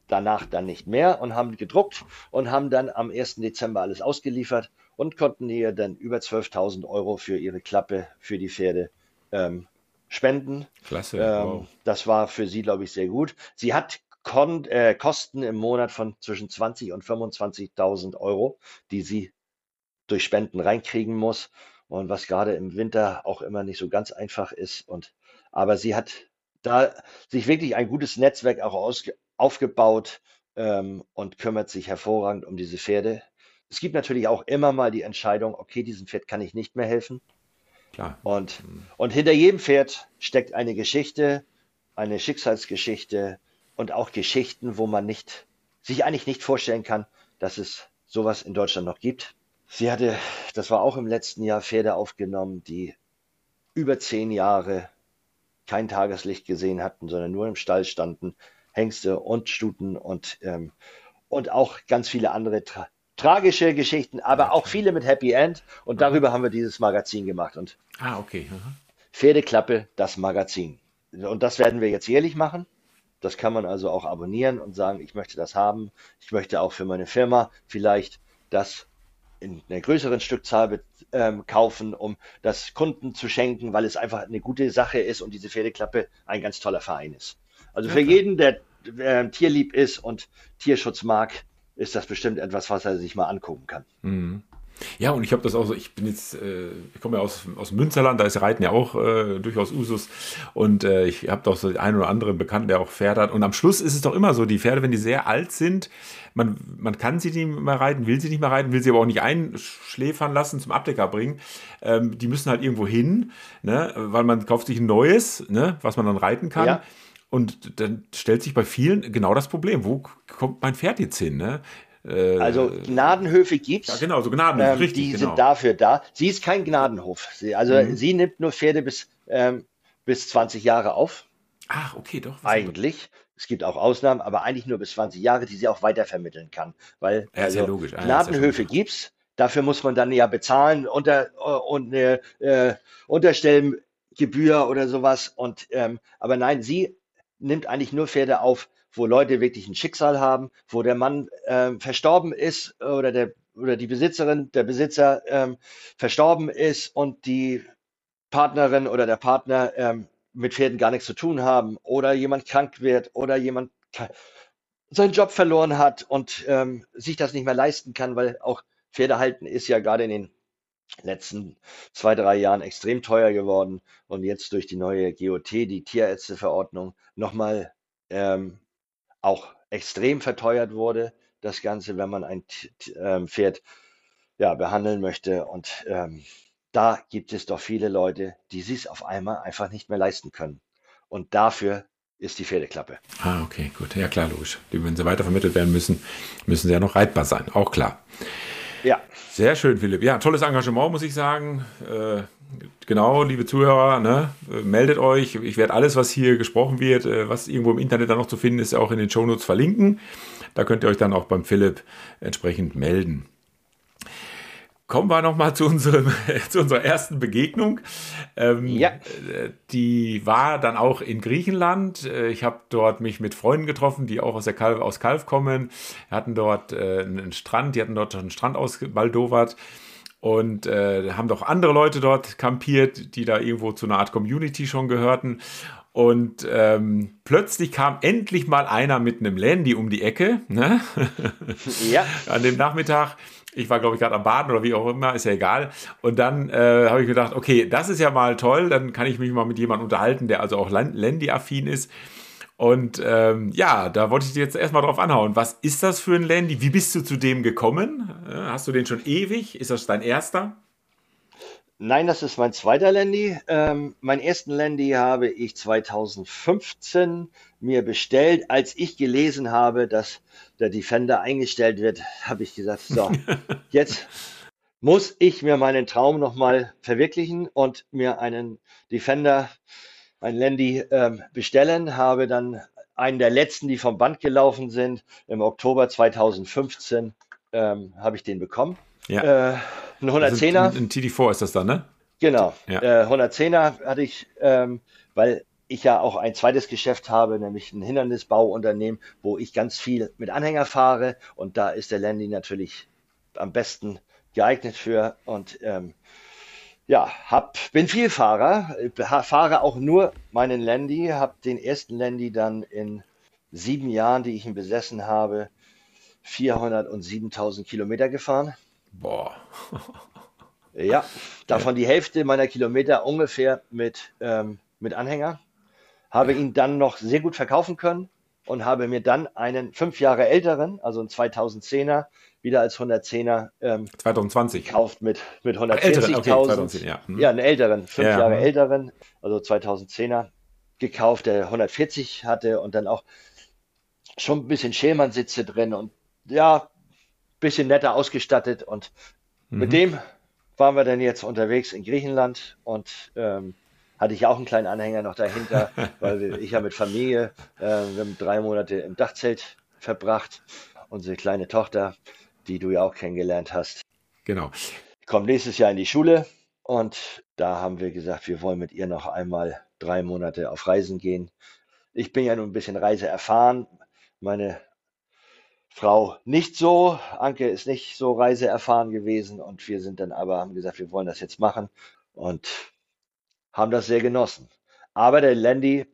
danach dann nicht mehr und haben gedruckt und haben dann am 1. Dezember alles ausgeliefert und konnten ihr dann über 12.000 Euro für ihre Klappe für die Pferde ähm, spenden. Klasse. Ähm, wow. Das war für sie, glaube ich, sehr gut. Sie hat Kon äh, Kosten im Monat von zwischen 20 und 25.000 Euro, die sie durch Spenden reinkriegen muss und was gerade im Winter auch immer nicht so ganz einfach ist. Und aber sie hat da sich wirklich ein gutes Netzwerk auch aufgebaut ähm, und kümmert sich hervorragend um diese Pferde. Es gibt natürlich auch immer mal die Entscheidung, okay, diesem Pferd kann ich nicht mehr helfen. Klar. Und, und hinter jedem Pferd steckt eine Geschichte, eine Schicksalsgeschichte und auch Geschichten, wo man nicht, sich eigentlich nicht vorstellen kann, dass es sowas in Deutschland noch gibt. Sie hatte, das war auch im letzten Jahr, Pferde aufgenommen, die über zehn Jahre kein Tageslicht gesehen hatten, sondern nur im Stall standen, Hengste und Stuten und, ähm, und auch ganz viele andere tra tragische Geschichten, aber auch viele mit Happy End. Und darüber haben wir dieses Magazin gemacht. Und Ah, okay. Aha. Pferdeklappe, das Magazin. Und das werden wir jetzt jährlich machen. Das kann man also auch abonnieren und sagen, ich möchte das haben. Ich möchte auch für meine Firma vielleicht das in einer größeren Stückzahl ähm, kaufen, um das Kunden zu schenken, weil es einfach eine gute Sache ist und diese Pferdeklappe ein ganz toller Verein ist. Also für klar. jeden, der äh, tierlieb ist und Tierschutz mag, ist das bestimmt etwas, was er sich mal angucken kann. Mhm. Ja, und ich habe das auch so, ich bin jetzt, äh, ich komme ja aus, aus Münsterland, da ist Reiten ja auch äh, durchaus Usus. Und äh, ich habe doch so den einen oder anderen Bekannten, der auch Pferde hat. Und am Schluss ist es doch immer so, die Pferde, wenn die sehr alt sind, man, man kann sie nicht mehr reiten, will sie nicht mehr reiten, will sie aber auch nicht einschläfern lassen, zum Abdecker bringen. Ähm, die müssen halt irgendwo hin, ne? weil man kauft sich ein neues, ne? was man dann reiten kann. Ja. Und dann stellt sich bei vielen genau das Problem, wo kommt mein Pferd jetzt hin? Ne? Äh, Also Gnadenhöfe gibt's. ja, genau, so Gnaden, Ähm, richtig, die genau. sind dafür da. Sie ist kein Gnadenhof. Sie, also Mhm. sie nimmt nur Pferde bis, ähm, bis 20 Jahre auf, Ach, okay, doch. eigentlich. Es gibt auch Ausnahmen, aber eigentlich nur bis 20 Jahre, die sie auch weitervermitteln kann. Weil Ja, also logisch. Ah, ja, Gnadenhöfe ist ja schon gibt's. Dafür muss man dann ja bezahlen unter, und eine äh, Unterstellgebühr oder sowas. Und ähm, aber nein, sie nimmt eigentlich nur Pferde auf, wo Leute wirklich ein Schicksal haben, wo der Mann ähm, verstorben ist oder der oder die Besitzerin, der Besitzer ähm, verstorben ist und die Partnerin oder der Partner ähm, mit Pferden gar nichts zu tun haben oder jemand krank wird oder jemand seinen Job verloren hat und ähm, sich das nicht mehr leisten kann, weil auch Pferde halten ist ja gerade in den letzten zwei, drei Jahren extrem teuer geworden und jetzt durch die neue GOT, die Tierärzteverordnung, nochmal ähm, auch extrem verteuert wurde. Das Ganze, wenn man ein ähm, Pferd ja, behandeln möchte. Und ähm, da gibt es doch viele Leute, die sich auf einmal einfach nicht mehr leisten können. Und dafür ist die Pferdeklappe. Ah, okay, gut. Ja, klar, logisch. Wenn sie weitervermittelt werden müssen, müssen sie ja noch reitbar sein. Auch klar. Ja. Sehr schön, Philipp. Ja, tolles Engagement, muss ich sagen. Äh, genau, liebe Zuhörer, ne, meldet euch. Ich werde alles, was hier gesprochen wird, äh, was irgendwo im Internet dann noch zu finden ist, auch in den Shownotes verlinken. Da könnt ihr euch dann auch beim Philipp entsprechend melden. Kommen wir nochmal zu, zu unserer ersten Begegnung. Ähm, ja. Die war dann auch in Griechenland. Äh, ich habe dort mich mit Freunden getroffen, die auch aus, der Kalf, aus Kalf kommen. Wir hatten dort äh, einen Strand, die hatten dort einen Strand ausbaldowert und äh, haben doch andere Leute dort kampiert, die da irgendwo zu einer Art Community schon gehörten. Und ähm, plötzlich kam endlich mal einer mit einem Landy um die Ecke. Ne? Ja. An dem Nachmittag ich war, glaube ich, gerade am Baden oder wie auch immer, ist ja egal. Und dann äh, habe ich gedacht, okay, das ist ja mal toll, dann kann ich mich mal mit jemandem unterhalten, der also auch Landy-affin ist. Und ähm, ja, da wollte ich dir jetzt erstmal drauf anhauen. Was ist das für ein Landy? Wie bist du zu dem gekommen? Äh, hast du den schon ewig? Ist das dein erster? Nein, das ist mein zweiter Landy. Ähm, meinen ersten Landy habe ich 2015 mir bestellt. Als ich gelesen habe, dass der Defender eingestellt wird, habe ich gesagt, so, jetzt muss ich mir meinen Traum nochmal verwirklichen und mir einen Defender, ein Landy ähm, bestellen. Habe dann einen der letzten, die vom Band gelaufen sind, im Oktober 2015 ähm, habe ich den bekommen. Ja. Äh, ein 110er. Also ein, TD4 ist das dann, ne? Genau. Ja. Äh, 110er hatte ich, ähm, weil ich ja auch ein zweites Geschäft habe, nämlich ein Hindernisbauunternehmen, wo ich ganz viel mit Anhänger fahre und da ist der Landy natürlich am besten geeignet für und ähm, ja, hab, bin Vielfahrer, fahre auch nur meinen Landy, habe den ersten Landy dann in sieben Jahren, die ich ihn besessen habe, 407.000 Kilometer gefahren. Boah. ja, davon die Hälfte meiner Kilometer ungefähr mit, ähm, mit Anhänger. Habe ihn dann noch sehr gut verkaufen können und habe mir dann einen fünf Jahre älteren, also einen 2010er, wieder als 110er ähm, 2020 gekauft mit, mit 140.000. Okay, ja. Hm. ja, einen älteren, fünf ja, Jahre hm. älteren, also 2010er gekauft, der 140 hatte und dann auch schon ein bisschen Schälmann-Sitze drin und ja, bisschen netter ausgestattet und mhm. mit dem waren wir dann jetzt unterwegs in Griechenland und ähm, hatte ich auch einen kleinen Anhänger noch dahinter, weil ich ja mit Familie, äh, wir haben drei Monate im Dachzelt verbracht. Unsere kleine Tochter, die du ja auch kennengelernt hast. Genau. Kommt nächstes Jahr in die Schule und da haben wir gesagt, wir wollen mit ihr noch einmal drei Monate auf Reisen gehen. Ich bin ja nun ein bisschen Reise erfahren. Meine Frau nicht so. Anke ist nicht so reiseerfahren gewesen und wir sind dann aber, haben gesagt, wir wollen das jetzt machen und haben das sehr genossen. Aber der Landy,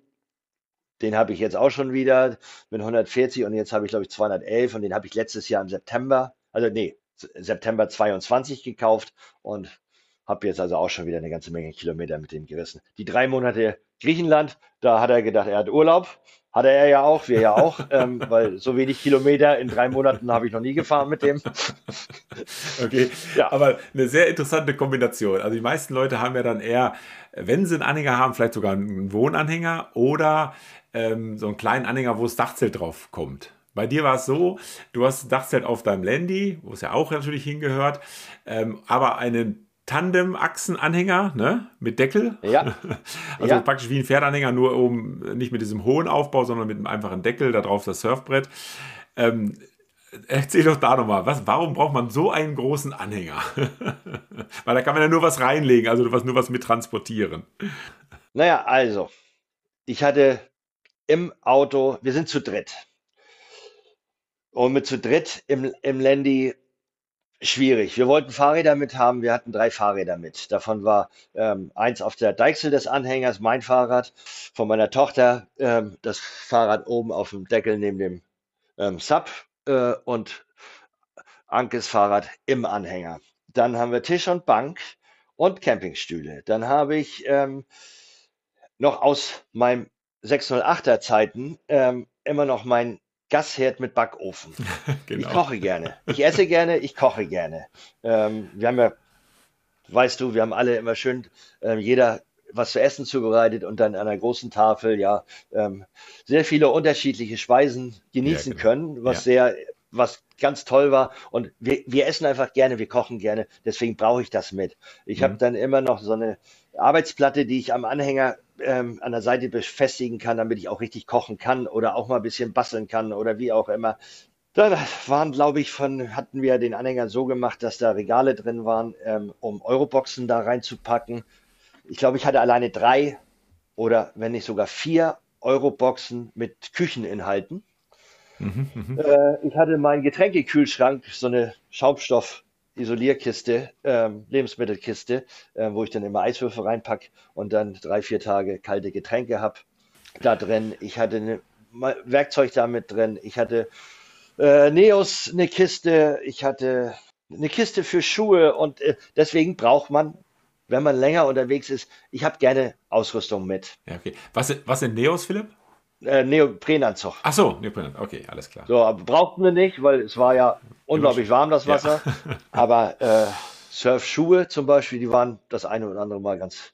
den habe ich jetzt auch schon wieder mit 140 und jetzt habe ich glaube ich 211 und den habe ich letztes Jahr im September, also nee, September 22 gekauft und habe jetzt also auch schon wieder eine ganze Menge Kilometer mit dem gerissen. Die drei Monate Griechenland, da hat er gedacht, er hat Urlaub hatte er ja auch, wir ja auch, ähm, weil so wenig Kilometer in drei Monaten habe ich noch nie gefahren mit dem. okay, ja. aber eine sehr interessante Kombination. Also die meisten Leute haben ja dann eher, wenn sie einen Anhänger haben, vielleicht sogar einen Wohnanhänger oder ähm, so einen kleinen Anhänger, wo das Dachzelt drauf kommt. Bei dir war es so, du hast das Dachzelt auf deinem Landy, wo es ja auch natürlich hingehört, ähm, aber einen Tandem-Achsenanhänger, ne? Mit Deckel. Ja. Also ja. praktisch wie ein Pferdanhänger, nur um nicht mit diesem hohen Aufbau, sondern mit einem einfachen Deckel, da drauf das Surfbrett. Ähm, erzähl doch da nochmal, was, warum braucht man so einen großen Anhänger? Weil da kann man ja nur was reinlegen, also was, nur was mit transportieren. Naja, also, ich hatte im Auto, wir sind zu dritt. Und mit zu dritt im, im Landy Schwierig. Wir wollten Fahrräder mit haben. Wir hatten drei Fahrräder mit. Davon war ähm, eins auf der Deichsel des Anhängers, mein Fahrrad, von meiner Tochter, ähm, das Fahrrad oben auf dem Deckel neben dem ähm, Sub äh, und Ankes Fahrrad im Anhänger. dann haben wir Tisch und Bank und Campingstühle. Dann habe ich ähm, noch aus meinem 608er Zeiten ähm, immer noch mein Gasherd mit Backofen. genau. Ich koche gerne. Ich esse gerne, ich koche gerne. Ähm, wir haben ja, weißt du, wir haben alle immer schön, äh, jeder was zu essen zubereitet und dann an einer großen Tafel ja ähm, sehr viele unterschiedliche Speisen genießen ja, genau. können, was ja. sehr, was ganz toll war. Und wir, wir essen einfach gerne, wir kochen gerne, deswegen brauche ich das mit. Ich mhm. habe dann immer noch so eine Arbeitsplatte, die ich am Anhänger ähm, an der Seite befestigen kann, damit ich auch richtig kochen kann oder auch mal ein bisschen basteln kann oder wie auch immer. Da waren, glaube ich, von, hatten wir den Anhänger so gemacht, dass da Regale drin waren, ähm, um Euroboxen da reinzupacken ich glaube, ich hatte alleine drei oder wenn nicht sogar vier Euro-Boxen mit Kücheninhalten. Mhm, mhm, äh, ich hatte meinen Getränkekühlschrank, so eine Schaumstoff-Isolierkiste, ähm, Lebensmittelkiste, äh, wo ich dann immer Eiswürfel reinpacke und dann drei, vier Tage kalte Getränke habe da drin. Ich hatte eine, Werkzeug da mit drin. Ich hatte äh, Neos, eine Kiste. Ich hatte eine Kiste für Schuhe und äh, deswegen braucht man wenn man länger unterwegs ist, ich habe gerne Ausrüstung mit. Ja, okay. Was, was sind Neos, Philipp? Äh, Neoprenanzug. Ach so, Neoprenanzug, okay, alles klar. So, aber brauchten wir nicht, weil es war ja unglaublich warm, das Wasser. Ja. aber äh, Surfschuhe zum Beispiel, die waren das eine oder andere Mal ganz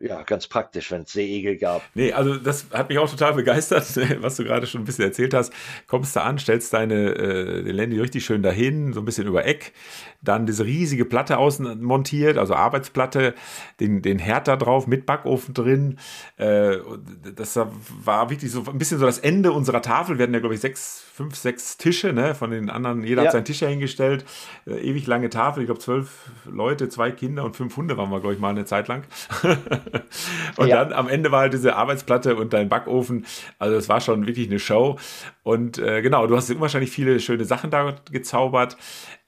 ja, ganz praktisch, wenn es Seeigel gab. Nee, also das hat mich auch total begeistert, was du gerade schon ein bisschen erzählt hast. Kommst du an, stellst deine äh, den Landy richtig schön dahin, so ein bisschen über Eck, dann diese riesige Platte außen montiert, also Arbeitsplatte, den, den Herd da drauf mit Backofen drin. Äh, das war wirklich so ein bisschen so das Ende unserer Tafel. Wir hatten ja, glaube ich, sechs, fünf, sechs Tische, ne? Von den anderen, jeder ja. hat seinen Tisch hingestellt. Äh, ewig lange Tafel, ich glaube zwölf Leute, zwei Kinder und fünf Hunde waren wir, glaube ich, mal eine Zeit lang. und ja. dann am Ende war halt diese Arbeitsplatte und dein Backofen. Also es war schon wirklich eine Show. Und äh, genau, du hast unwahrscheinlich viele schöne Sachen da gezaubert.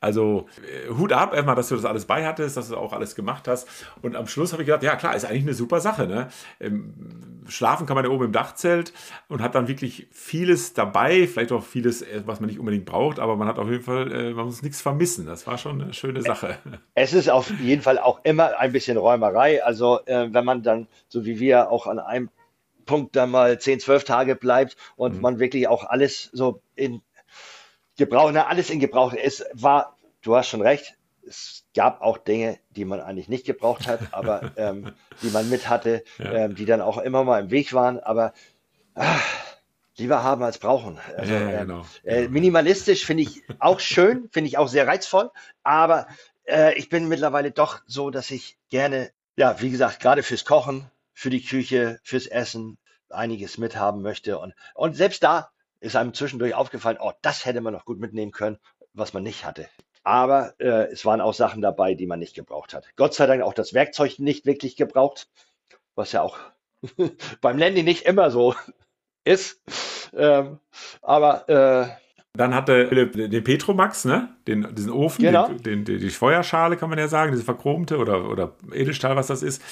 Also äh, Hut ab erstmal, dass du das alles bei hattest, dass du auch alles gemacht hast. Und am Schluss habe ich gedacht, ja klar, ist eigentlich eine super Sache. Ne? Ähm, schlafen kann man ja oben im Dachzelt und hat dann wirklich vieles dabei, vielleicht auch vieles, äh, was man nicht unbedingt braucht, aber man hat auf jeden Fall, äh, man muss nichts vermissen. Das war schon eine schöne Sache. Es ist auf jeden Fall auch immer ein bisschen Räumerei. Also wenn man dann, so wie wir, auch an einem Punkt dann mal 10, 12 Tage bleibt und mhm. man wirklich auch alles so in Gebrauch, na, alles in Gebrauch. Es war, du hast schon recht, es gab auch Dinge, die man eigentlich nicht gebraucht hat, aber ähm, die man mit hatte, ja. ähm, die dann auch immer mal im Weg waren. Aber ach, lieber haben als brauchen. Also, ja, ja, ähm, genau. äh, minimalistisch finde ich auch schön, finde ich auch sehr reizvoll, aber äh, ich bin mittlerweile doch so, dass ich gerne, ja, wie gesagt, gerade fürs Kochen, für die Küche, fürs Essen einiges mithaben möchte. Und, und selbst da ist einem zwischendurch aufgefallen, oh, das hätte man noch gut mitnehmen können, was man nicht hatte. Aber äh, es waren auch Sachen dabei, die man nicht gebraucht hat. Gott sei Dank auch das Werkzeug nicht wirklich gebraucht, was ja auch beim Landy nicht immer so ist. Ähm, aber äh, dann hatte Philipp den Petromax, ne? Den, diesen Ofen, genau. den, den, die Feuerschale, kann man ja sagen, diese verchromte oder, oder Edelstahl, was das ist.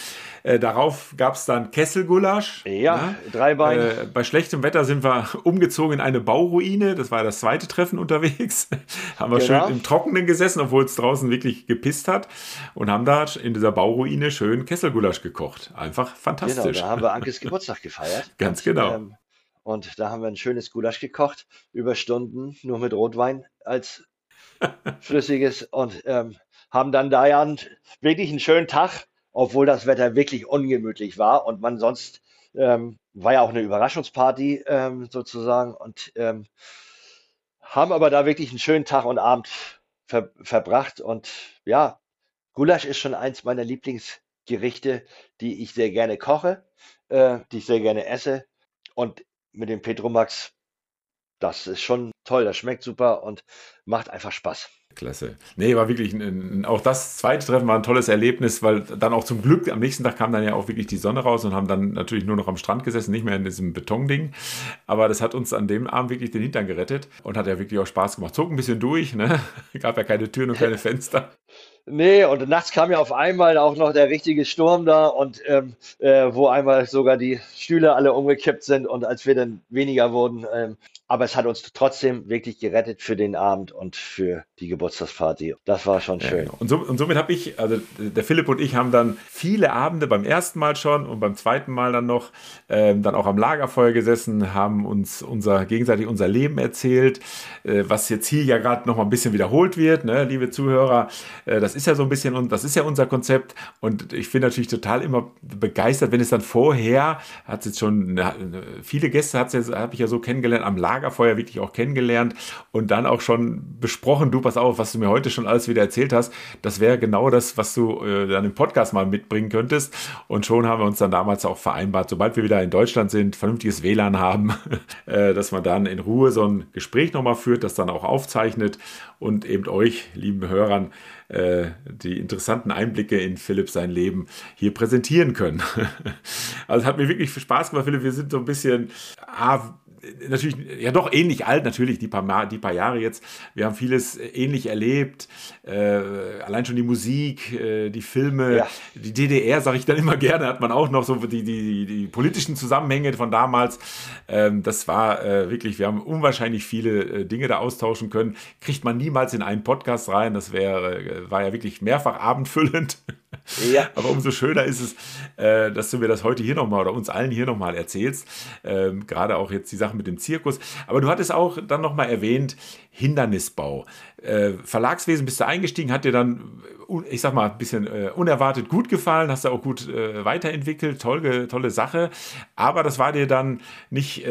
Äh, darauf gab es dann Kesselgulasch. Ja, ne? drei Beine. Äh, bei schlechtem Wetter sind wir umgezogen in eine Bauruine. Das war das zweite Treffen unterwegs. haben wir genau. schön im Trockenen gesessen, obwohl es draußen wirklich gepisst hat. Und haben da in dieser Bauruine schön Kesselgulasch gekocht. Einfach fantastisch. Genau, da haben wir Ankes Geburtstag gefeiert. Ganz und, genau. Ähm, und da haben wir ein schönes Gulasch gekocht, über Stunden, nur mit Rotwein als flüssiges. Und ähm, haben dann da ja einen, wirklich einen schönen Tag, obwohl das Wetter wirklich ungemütlich war. Und man sonst ähm, war ja auch eine Überraschungsparty ähm, sozusagen. Und ähm, haben aber da wirklich einen schönen Tag und Abend ver verbracht. Und ja, Gulasch ist schon eins meiner Lieblingsgerichte, die ich sehr gerne koche, äh, die ich sehr gerne esse. Und mit dem Petromax, das ist schon toll, das schmeckt super und macht einfach Spaß. Klasse. Nee, war wirklich ein, auch das zweite Treffen war ein tolles Erlebnis, weil dann auch zum Glück am nächsten Tag kam dann ja auch wirklich die Sonne raus und haben dann natürlich nur noch am Strand gesessen, nicht mehr in diesem Betonding. Aber das hat uns an dem Abend wirklich den Hintern gerettet und hat ja wirklich auch Spaß gemacht. Zog ein bisschen durch, ne? Gab ja keine Türen und keine Fenster. Nee, und nachts kam ja auf einmal auch noch der richtige Sturm da und ähm, äh, wo einmal sogar die Stühle alle umgekippt sind und als wir dann weniger wurden. Ähm, aber es hat uns trotzdem wirklich gerettet für den Abend und für die Geburtstagsparty. Das war schon schön. Ja, genau. und, so, und, somit habe ich, also der Philipp und ich haben dann viele Abende beim ersten Mal schon und beim zweiten Mal dann noch, ähm, dann auch am Lagerfeuer gesessen, haben uns unser gegenseitig unser Leben erzählt, äh, was jetzt hier ja gerade noch mal ein bisschen wiederholt wird, ne, liebe Zuhörer. Äh, das ist ja so ein bisschen, und das ist ja unser Konzept. Und ich bin natürlich total immer begeistert, wenn es dann vorher, hat es jetzt schon viele Gäste, habe ich ja so kennengelernt, am Lagerfeuer wirklich auch kennengelernt und dann auch schon besprochen, du pass auf, was du mir heute schon alles wieder erzählt hast, das wäre genau das, was du äh, dann im Podcast mal mitbringen könntest. Und schon haben wir uns dann damals auch vereinbart, sobald wir wieder in Deutschland sind, vernünftiges WLAN haben, äh, dass man dann in Ruhe so ein Gespräch nochmal führt, das dann auch aufzeichnet und eben euch, lieben Hörern, äh, die interessanten Einblicke in Philipp sein Leben hier präsentieren können. also es hat mir wirklich viel Spaß gemacht, Philipp. Wir sind so ein bisschen, ah, natürlich, ja doch ähnlich alt, natürlich, die paar, die paar Jahre jetzt. Wir haben vieles ähnlich erlebt. Äh, allein schon die Musik, äh, die Filme, ja. die DDR, sage ich dann immer gerne, hat man auch noch so die, die, die politischen Zusammenhänge von damals. Ähm, das war äh, wirklich, wir haben unwahrscheinlich viele äh, Dinge da austauschen können. Kriegt man niemals in einen Podcast rein. Das wäre, äh, war ja wirklich mehrfach abendfüllend. Ja. Aber umso schöner ist es, äh, dass du mir das heute hier nochmal oder uns allen hier nochmal erzählst. Ähm, gerade auch jetzt die Sachen mit dem Zirkus. Aber du hattest auch dann nochmal erwähnt, Hindernisbau. Äh, Verlagswesen bist du eingestiegen, hat dir dann, ich sag mal, ein bisschen äh, unerwartet gut gefallen, hast du auch gut weiterentwickelt, tolle, tolle Sache. Aber das war dir dann nicht,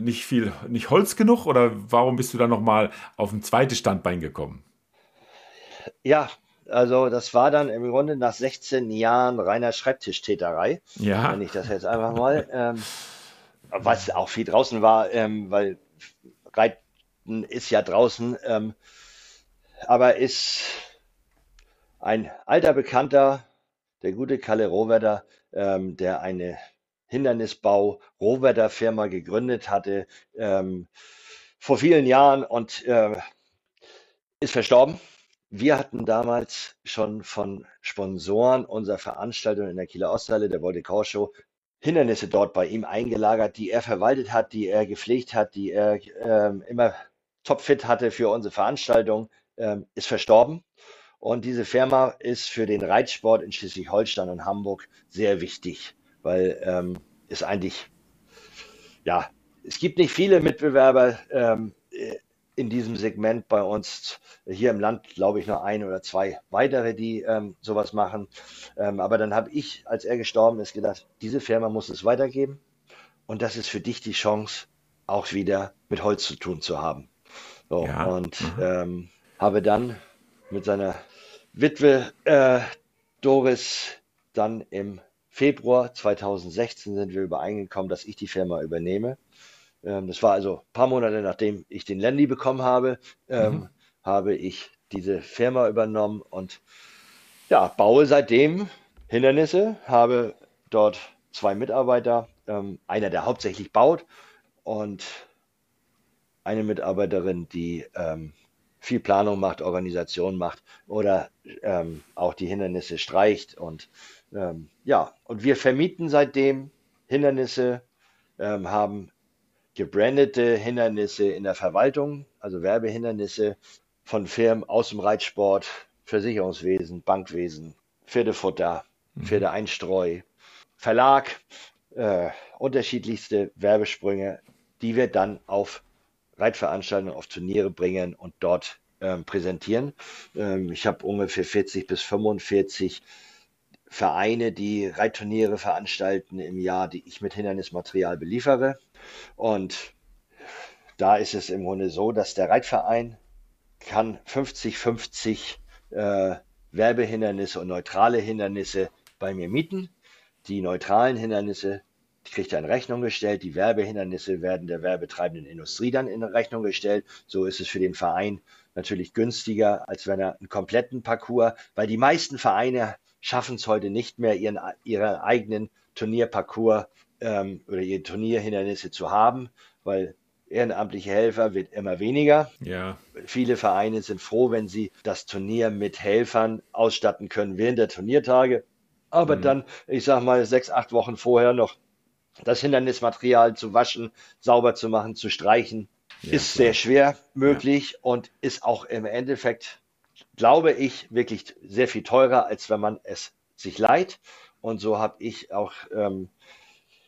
nicht viel, nicht Holz genug oder warum bist du dann nochmal auf ein zweites Standbein gekommen? Ja, also das war dann im Grunde nach 16 Jahren reiner Schreibtischtäterei. Ja. Wenn ich das jetzt einfach mal, ähm, was auch viel draußen war, ähm, weil Reiten ist ja draußen, ähm, aber ist ein alter Bekannter, der gute Kalle Rohwetter, ähm, der eine Hindernisbau Rohwetter Firma gegründet hatte ähm, vor vielen Jahren und äh, ist verstorben wir hatten damals schon von Sponsoren unserer Veranstaltung in der Kieler Osthalle, der Volte Show, Hindernisse dort bei ihm eingelagert, die er verwaltet hat, die er gepflegt hat, die er ähm, immer topfit hatte für unsere Veranstaltung, ähm, ist verstorben. Und diese Firma ist für den Reitsport in Schleswig-Holstein und Hamburg sehr wichtig, weil ähm, es eigentlich, ja, es gibt nicht viele Mitbewerber. Ähm, in diesem Segment bei uns hier im Land, glaube ich, noch ein oder zwei weitere, die ähm, sowas machen. Ähm, aber dann habe ich, als er gestorben ist, gedacht, diese Firma muss es weitergeben. Und das ist für dich die Chance, auch wieder mit Holz zu tun zu haben. So, ja. Und mhm. ähm, habe dann mit seiner Witwe äh, Doris dann im Februar 2016 sind wir übereingekommen, dass ich die Firma übernehme. Ähm, das war also ein paar Monate nachdem ich den Landy bekommen habe, ähm, mhm. habe ich diese Firma übernommen und ja, baue seitdem Hindernisse, habe dort zwei Mitarbeiter, ähm, einer, der hauptsächlich baut und eine Mitarbeiterin, die ähm, viel Planung macht, Organisation macht oder ähm, auch die Hindernisse streicht und ähm, ja, und wir vermieten seitdem Hindernisse, ähm, haben gebrandete Hindernisse in der Verwaltung, also Werbehindernisse von Firmen aus dem Reitsport, Versicherungswesen, Bankwesen, Pferdefutter, mhm. Pferdeeinstreu, Verlag, äh, unterschiedlichste Werbesprünge, die wir dann auf Reitveranstaltungen, auf Turniere bringen und dort ähm, präsentieren. Ähm, ich habe ungefähr 40 bis 45 Vereine, die Reitturniere veranstalten im Jahr, die ich mit Hindernismaterial beliefere. Und da ist es im Grunde so, dass der Reitverein kann 50-50 äh, Werbehindernisse und neutrale Hindernisse bei mir mieten. Die neutralen Hindernisse kriegt er in Rechnung gestellt. Die Werbehindernisse werden der werbetreibenden Industrie dann in Rechnung gestellt. So ist es für den Verein natürlich günstiger, als wenn er einen kompletten Parcours, weil die meisten Vereine schaffen es heute nicht mehr, ihren, ihren eigenen Turnierparcours ähm, oder ihre Turnierhindernisse zu haben, weil ehrenamtliche Helfer wird immer weniger. Ja. Viele Vereine sind froh, wenn sie das Turnier mit Helfern ausstatten können während der Turniertage. Aber mhm. dann, ich sag mal, sechs, acht Wochen vorher noch das Hindernismaterial zu waschen, sauber zu machen, zu streichen, ja, ist klar. sehr schwer möglich ja. und ist auch im Endeffekt, glaube ich, wirklich sehr viel teurer, als wenn man es sich leiht. Und so habe ich auch ähm,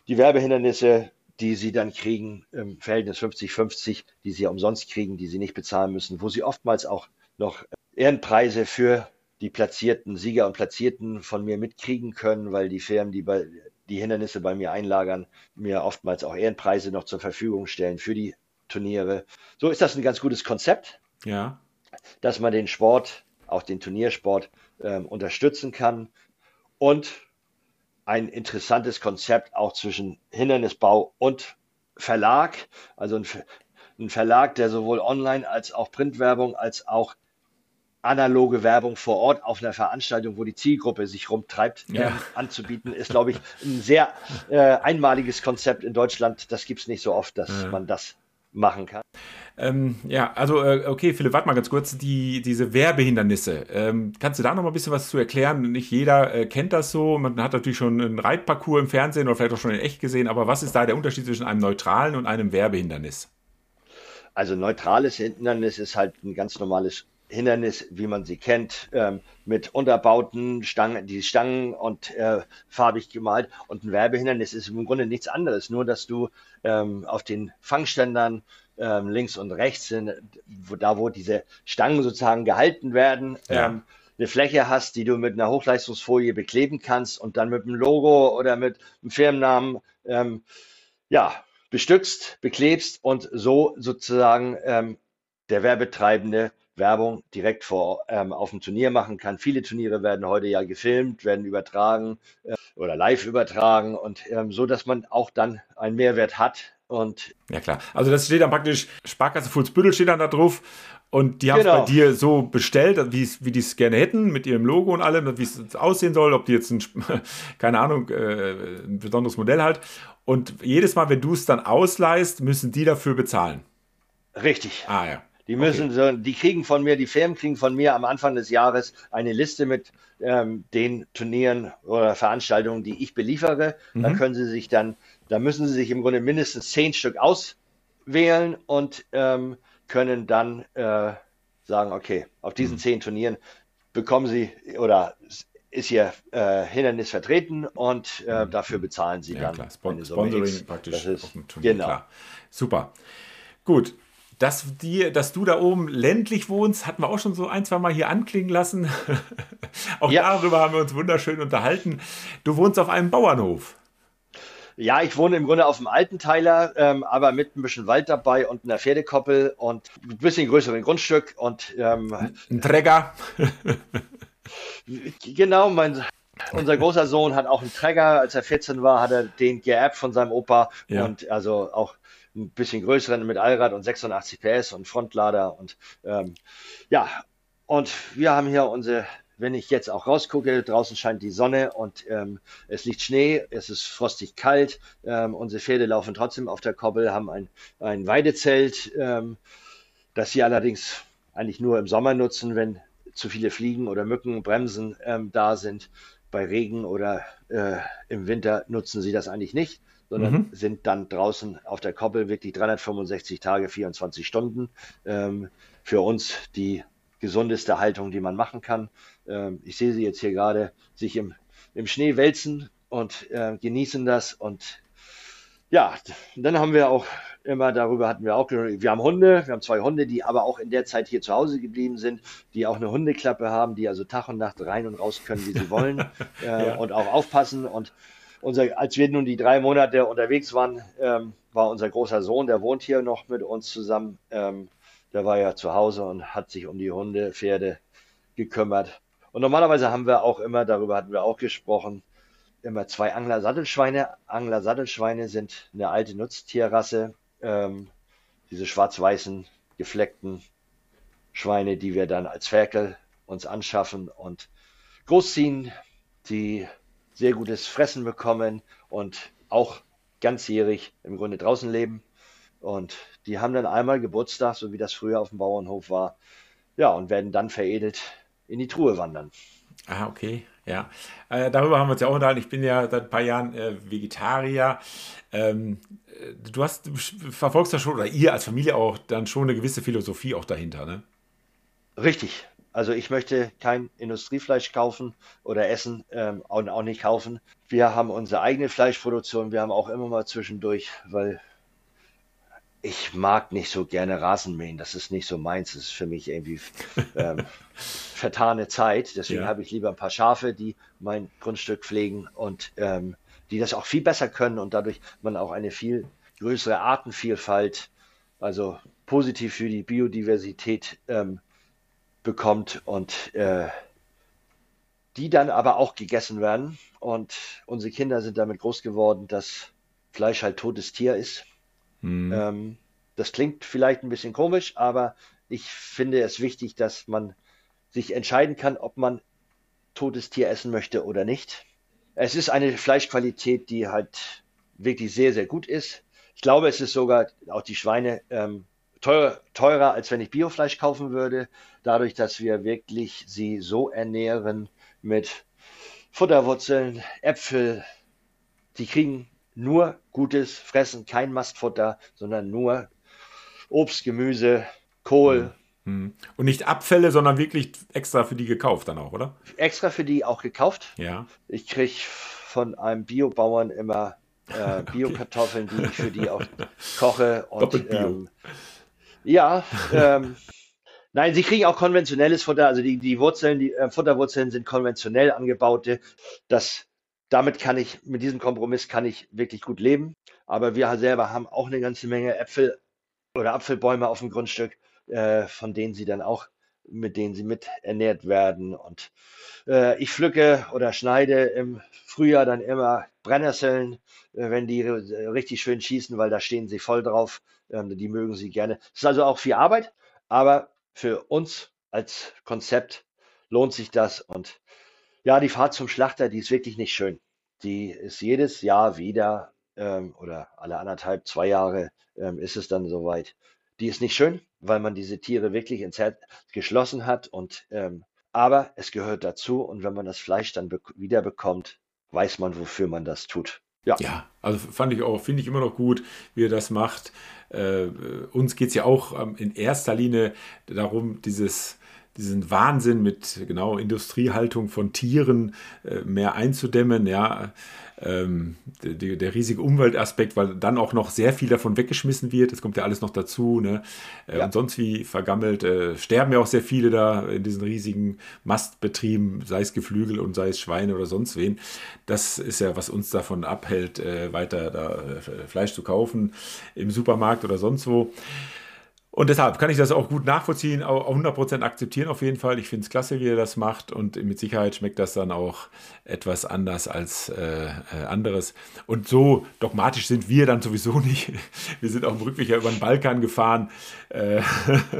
die Werbehindernisse, die sie dann kriegen, im Verhältnis 50-50, die sie umsonst kriegen, die sie nicht bezahlen müssen, wo sie oftmals auch noch Ehrenpreise für die platzierten Sieger und Platzierten von mir mitkriegen können, weil die Firmen, die bei, die Hindernisse bei mir einlagern, mir oftmals auch Ehrenpreise noch zur Verfügung stellen für die Turniere. So ist das ein ganz gutes Konzept. Ja. Dass man den Sport, auch den Turniersport, ähm, unterstützen kann. Und ein interessantes Konzept auch zwischen Hindernisbau und Verlag. Also ein, ein Verlag, der sowohl Online als auch Printwerbung als auch analoge Werbung vor Ort auf einer Veranstaltung, wo die Zielgruppe sich rumtreibt, ja. ähm, anzubieten, ist, glaube ich, ein sehr äh, einmaliges Konzept in Deutschland. Das gibt es nicht so oft, dass ja. man das machen kann. Ähm, ja, also äh, okay, Philipp, warte mal ganz kurz, die, diese Werbehindernisse. Ähm, kannst du da noch mal ein bisschen was zu erklären? Nicht jeder äh, kennt das so. Man hat natürlich schon einen Reitparcours im Fernsehen oder vielleicht auch schon in echt gesehen, aber was ist da der Unterschied zwischen einem neutralen und einem Werbehindernis? Also neutrales Hindernis ist halt ein ganz normales Hindernis, wie man sie kennt, ähm, mit Unterbauten, Stangen, die Stangen und äh, farbig gemalt. Und ein Werbehindernis ist im Grunde nichts anderes, nur dass du ähm, auf den Fangständern ähm, links und rechts sind, wo, da wo diese Stangen sozusagen gehalten werden, ja. ähm, eine Fläche hast, die du mit einer Hochleistungsfolie bekleben kannst und dann mit einem Logo oder mit einem Firmennamen ähm, ja, bestückst, beklebst und so sozusagen ähm, der Werbetreibende Werbung direkt vor, ähm, auf dem Turnier machen kann. Viele Turniere werden heute ja gefilmt, werden übertragen äh, oder live übertragen und ähm, so, dass man auch dann einen Mehrwert hat. Und ja klar, also das steht dann praktisch, Sparkasse Fuhlsbüttel steht dann da drauf und die haben es genau. bei dir so bestellt, wie die es gerne hätten, mit ihrem Logo und allem, wie es aussehen soll, ob die jetzt ein, keine Ahnung, äh, ein besonderes Modell hat. Und jedes Mal, wenn du es dann ausleihst, müssen die dafür bezahlen. Richtig. Ah ja. Die müssen okay. so, die kriegen von mir, die Firmen kriegen von mir am Anfang des Jahres eine Liste mit ähm, den Turnieren oder Veranstaltungen, die ich beliefere. Mhm. Da können sie sich dann, da müssen sie sich im Grunde mindestens zehn Stück auswählen und ähm, können dann äh, sagen, okay, auf diesen mhm. zehn Turnieren bekommen sie oder ist ihr äh, Hindernis vertreten und äh, mhm. dafür bezahlen sie ja, dann. Klar. Spon Sponsoring praktisch ist, auf dem Turnier. Genau. Klar. Super. Gut, dass, die, dass du da oben ländlich wohnst, hatten wir auch schon so ein, zwei Mal hier anklingen lassen. auch ja. darüber haben wir uns wunderschön unterhalten. Du wohnst auf einem Bauernhof. Ja, ich wohne im Grunde auf dem alten Teiler, ähm, aber mit ein bisschen Wald dabei und einer Pferdekoppel und ein bisschen größeren Grundstück und ähm, ein Träger. genau, mein, unser großer Sohn hat auch einen Träger. Als er 14 war, hat er den geerbt von seinem Opa ja. und also auch ein bisschen größeren mit Allrad und 86 PS und Frontlader und ähm, ja, und wir haben hier unsere, wenn ich jetzt auch rausgucke, draußen scheint die Sonne und ähm, es liegt Schnee, es ist frostig kalt, ähm, unsere Pferde laufen trotzdem auf der Koppel, haben ein, ein Weidezelt, ähm, das sie allerdings eigentlich nur im Sommer nutzen, wenn zu viele Fliegen oder Mücken, Bremsen ähm, da sind. Bei Regen oder äh, im Winter nutzen sie das eigentlich nicht sondern mhm. sind dann draußen auf der Koppel wirklich 365 Tage, 24 Stunden. Ähm, für uns die gesundeste Haltung, die man machen kann. Ähm, ich sehe sie jetzt hier gerade sich im, im Schnee wälzen und äh, genießen das. Und ja, dann haben wir auch immer darüber hatten wir auch, wir haben Hunde, wir haben zwei Hunde, die aber auch in der Zeit hier zu Hause geblieben sind, die auch eine Hundeklappe haben, die also Tag und Nacht rein und raus können, wie sie wollen äh, ja. und auch aufpassen und unser, als wir nun die drei Monate unterwegs waren, ähm, war unser großer Sohn, der wohnt hier noch mit uns zusammen. Ähm, der war ja zu Hause und hat sich um die Hunde, Pferde gekümmert. Und normalerweise haben wir auch immer, darüber hatten wir auch gesprochen, immer zwei Angler-Sattelschweine. Angler-Sattelschweine sind eine alte Nutztierrasse. Ähm, diese schwarz-weißen, gefleckten Schweine, die wir dann als Ferkel uns anschaffen und großziehen. Die sehr gutes Fressen bekommen und auch ganzjährig im Grunde draußen leben. Und die haben dann einmal Geburtstag, so wie das früher auf dem Bauernhof war. Ja, und werden dann veredelt in die Truhe wandern. Ah, okay, ja. Äh, darüber haben wir uns ja auch unterhalten. Ich bin ja seit ein paar Jahren äh, Vegetarier. Ähm, äh, du hast, verfolgst ja schon, oder ihr als Familie auch, dann schon eine gewisse Philosophie auch dahinter, ne? Richtig. Also ich möchte kein Industriefleisch kaufen oder essen ähm, und auch nicht kaufen. Wir haben unsere eigene Fleischproduktion. Wir haben auch immer mal zwischendurch, weil ich mag nicht so gerne Rasenmähen. Das ist nicht so meins. Das ist für mich irgendwie ähm, vertane Zeit. Deswegen ja. habe ich lieber ein paar Schafe, die mein Grundstück pflegen und ähm, die das auch viel besser können und dadurch man auch eine viel größere Artenvielfalt, also positiv für die Biodiversität ähm, bekommt und äh, die dann aber auch gegessen werden. Und unsere Kinder sind damit groß geworden, dass Fleisch halt totes Tier ist. Mhm. Ähm, das klingt vielleicht ein bisschen komisch, aber ich finde es wichtig, dass man sich entscheiden kann, ob man totes Tier essen möchte oder nicht. Es ist eine Fleischqualität, die halt wirklich sehr, sehr gut ist. Ich glaube, es ist sogar auch die Schweine ähm, teurer, teurer, als wenn ich Biofleisch kaufen würde, dadurch, dass wir wirklich sie so ernähren mit Futterwurzeln, Äpfel. Die kriegen nur gutes Fressen, kein Mastfutter, sondern nur Obst, Gemüse, Kohl. Hm. Und nicht Abfälle, sondern wirklich extra für die gekauft dann auch, oder? Extra für die auch gekauft. Ja. Ich kriege von einem Biobauern immer äh, Bio-Kartoffeln, die ich für die auch koche. Und, Doppelt Bio. Ähm, ja, ähm, nein, sie kriegen auch konventionelles Futter. Also die, die Wurzeln, die äh, Futterwurzeln sind konventionell angebaute. Das, damit kann ich, mit diesem Kompromiss kann ich wirklich gut leben. Aber wir selber haben auch eine ganze Menge Äpfel oder Apfelbäume auf dem Grundstück, äh, von denen sie dann auch, mit denen sie mit ernährt werden. Und äh, ich pflücke oder schneide im Frühjahr dann immer Brennnesseln, äh, wenn die richtig schön schießen, weil da stehen sie voll drauf. Ähm, die mögen sie gerne. Es ist also auch viel Arbeit, aber für uns als Konzept lohnt sich das. Und ja, die Fahrt zum Schlachter, die ist wirklich nicht schön. Die ist jedes Jahr wieder ähm, oder alle anderthalb, zwei Jahre ähm, ist es dann soweit. Die ist nicht schön, weil man diese Tiere wirklich ins Herz geschlossen hat und ähm, aber es gehört dazu und wenn man das Fleisch dann wieder bekommt, weiß man, wofür man das tut. Ja. ja, also fand ich auch, finde ich immer noch gut, wie er das macht. Äh, uns geht es ja auch ähm, in erster Linie darum, dieses diesen Wahnsinn mit genau Industriehaltung von Tieren äh, mehr einzudämmen, ja, ähm, der, der, riesige Umweltaspekt, weil dann auch noch sehr viel davon weggeschmissen wird, das kommt ja alles noch dazu, ne? Äh, ja. Und sonst wie vergammelt, äh, sterben ja auch sehr viele da in diesen riesigen Mastbetrieben, sei es Geflügel und sei es Schweine oder sonst wen. Das ist ja, was uns davon abhält, äh, weiter da äh, Fleisch zu kaufen im Supermarkt oder sonst wo. Und deshalb kann ich das auch gut nachvollziehen, auch 100% akzeptieren auf jeden Fall. Ich finde es klasse, wie er das macht und mit Sicherheit schmeckt das dann auch etwas anders als äh, äh, anderes. Und so dogmatisch sind wir dann sowieso nicht. Wir sind auf dem Rückweg ja über den Balkan gefahren äh,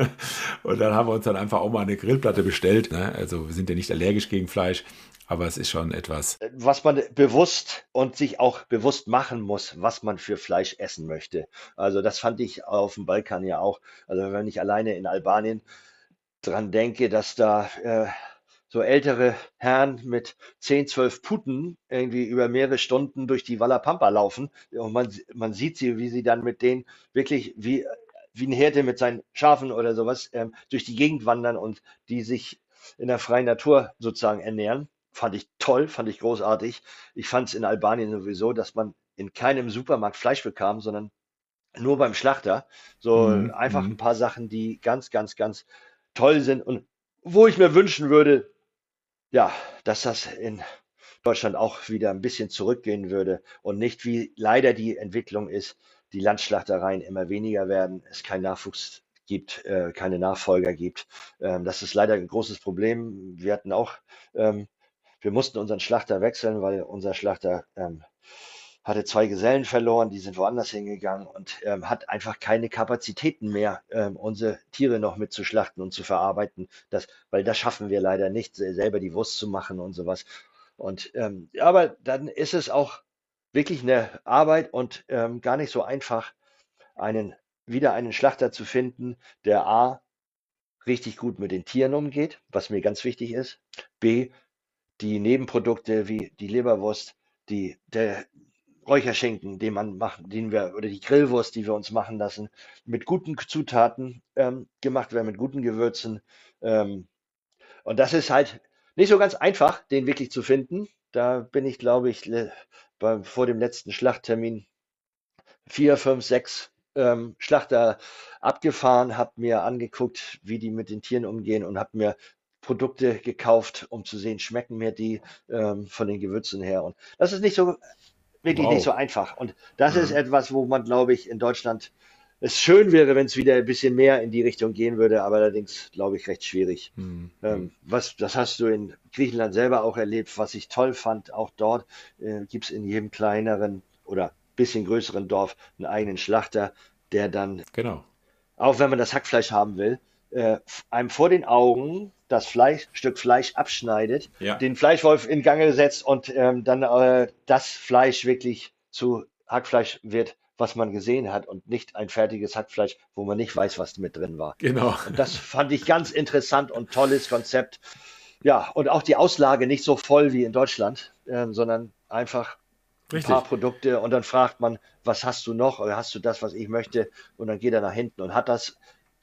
und dann haben wir uns dann einfach auch mal eine Grillplatte bestellt. Ne? Also wir sind ja nicht allergisch gegen Fleisch, aber es ist schon etwas. Was man bewusst und sich auch bewusst machen muss, was man für Fleisch essen möchte. Also das fand ich auf dem Balkan ja auch. Also wenn ich alleine in Albanien dran denke, dass da äh, so ältere Herren mit 10, 12 Puten irgendwie über mehrere Stunden durch die Walla Pampa laufen und man, man sieht sie, wie sie dann mit denen wirklich wie, wie ein Hirte mit seinen Schafen oder sowas ähm, durch die Gegend wandern und die sich in der freien Natur sozusagen ernähren fand ich toll, fand ich großartig. Ich fand es in Albanien sowieso, dass man in keinem Supermarkt Fleisch bekam, sondern nur beim Schlachter. So mhm. einfach mhm. ein paar Sachen, die ganz, ganz, ganz toll sind und wo ich mir wünschen würde, ja, dass das in Deutschland auch wieder ein bisschen zurückgehen würde und nicht wie leider die Entwicklung ist, die Landschlachtereien immer weniger werden, es keinen Nachwuchs gibt, äh, keine Nachfolger gibt. Ähm, das ist leider ein großes Problem. Wir hatten auch ähm, wir mussten unseren Schlachter wechseln, weil unser Schlachter ähm, hatte zwei Gesellen verloren, die sind woanders hingegangen und ähm, hat einfach keine Kapazitäten mehr, ähm, unsere Tiere noch mitzuschlachten und zu verarbeiten. Das, weil das schaffen wir leider nicht, selber die Wurst zu machen und sowas. Und ähm, aber dann ist es auch wirklich eine Arbeit und ähm, gar nicht so einfach, einen wieder einen Schlachter zu finden, der A, richtig gut mit den Tieren umgeht, was mir ganz wichtig ist. B, die Nebenprodukte wie die Leberwurst, die, der Räucherschinken, den man machen, den wir, oder die Grillwurst, die wir uns machen lassen, mit guten Zutaten ähm, gemacht werden, mit guten Gewürzen. Ähm, und das ist halt nicht so ganz einfach, den wirklich zu finden. Da bin ich, glaube ich, beim, vor dem letzten Schlachttermin vier, fünf, sechs ähm, Schlachter abgefahren, habe mir angeguckt, wie die mit den Tieren umgehen und habe mir Produkte gekauft, um zu sehen, schmecken mir die ähm, von den Gewürzen her. Und das ist nicht so wirklich wow. nicht so einfach. Und das mhm. ist etwas, wo man, glaube ich, in Deutschland es schön wäre, wenn es wieder ein bisschen mehr in die Richtung gehen würde, aber allerdings glaube ich recht schwierig. Mhm. Ähm, was, das hast du in Griechenland selber auch erlebt, was ich toll fand. Auch dort äh, gibt es in jedem kleineren oder bisschen größeren Dorf einen eigenen Schlachter, der dann, genau. auch wenn man das Hackfleisch haben will, äh, einem vor den Augen das Fleisch, Stück Fleisch abschneidet, ja. den Fleischwolf in Gange setzt und ähm, dann äh, das Fleisch wirklich zu Hackfleisch wird, was man gesehen hat und nicht ein fertiges Hackfleisch, wo man nicht weiß, was mit drin war. Genau. Und das fand ich ganz interessant und tolles Konzept. Ja, und auch die Auslage nicht so voll wie in Deutschland, äh, sondern einfach Richtig. ein paar Produkte und dann fragt man, was hast du noch oder hast du das, was ich möchte und dann geht er nach hinten und hat das.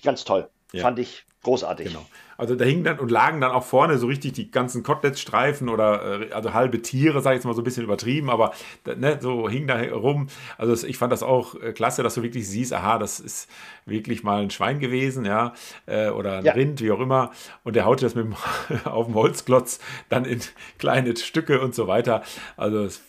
Ganz toll. Ja. Fand ich großartig. Genau. Also da hingen dann und lagen dann auch vorne so richtig die ganzen Kotelettstreifen oder äh, also halbe Tiere, sag ich jetzt mal so ein bisschen übertrieben, aber ne, so hing da rum. Also ich fand das auch äh, klasse, dass du wirklich siehst, aha, das ist wirklich mal ein Schwein gewesen, ja, äh, oder ein ja. Rind, wie auch immer. Und der haut das mit dem, auf dem Holzklotz dann in kleine Stücke und so weiter. Also das,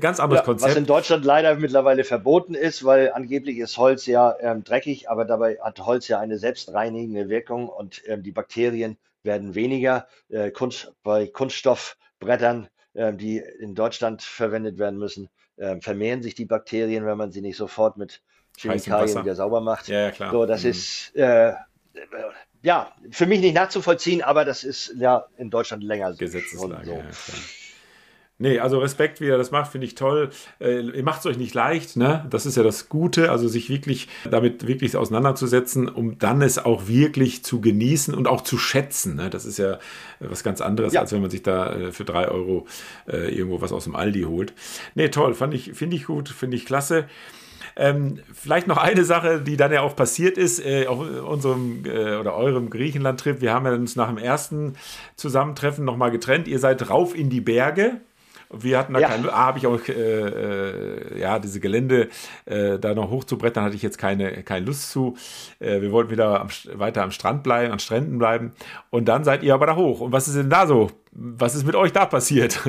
ganz anderes ja, Konzept. Was in Deutschland leider mittlerweile verboten ist, weil angeblich ist Holz ja ähm, dreckig, aber dabei hat Holz ja eine selbstreinigende Wirkung und ähm, die Bakterien Bakterien werden weniger. Äh, Kunst, bei Kunststoffbrettern, äh, die in Deutschland verwendet werden müssen, äh, vermehren sich die Bakterien, wenn man sie nicht sofort mit Chemikalien wieder sauber macht. Ja, ja klar. So, das mhm. ist äh, ja für mich nicht nachzuvollziehen, aber das ist ja in Deutschland länger Gesetzeslage. So. Ja, Nee, also Respekt, wie er das macht, finde ich toll. Äh, ihr macht es euch nicht leicht, ne? Das ist ja das Gute, also sich wirklich damit wirklich auseinanderzusetzen, um dann es auch wirklich zu genießen und auch zu schätzen. Ne? Das ist ja was ganz anderes, ja. als wenn man sich da äh, für drei Euro äh, irgendwo was aus dem Aldi holt. Nee, toll, fand ich, finde ich gut, finde ich klasse. Ähm, vielleicht noch eine Sache, die dann ja auch passiert ist äh, auf unserem äh, oder eurem Griechenland-Trip. Wir haben ja uns nach dem ersten Zusammentreffen nochmal getrennt. Ihr seid rauf in die Berge. Wir hatten da ja. keine, ah, habe ich auch, äh, äh, ja, diese Gelände äh, da noch hochzubrettern, hatte ich jetzt keine, keine Lust zu. Äh, wir wollten wieder am, weiter am Strand bleiben, an Stränden bleiben. Und dann seid ihr aber da hoch. Und was ist denn da so? Was ist mit euch da passiert?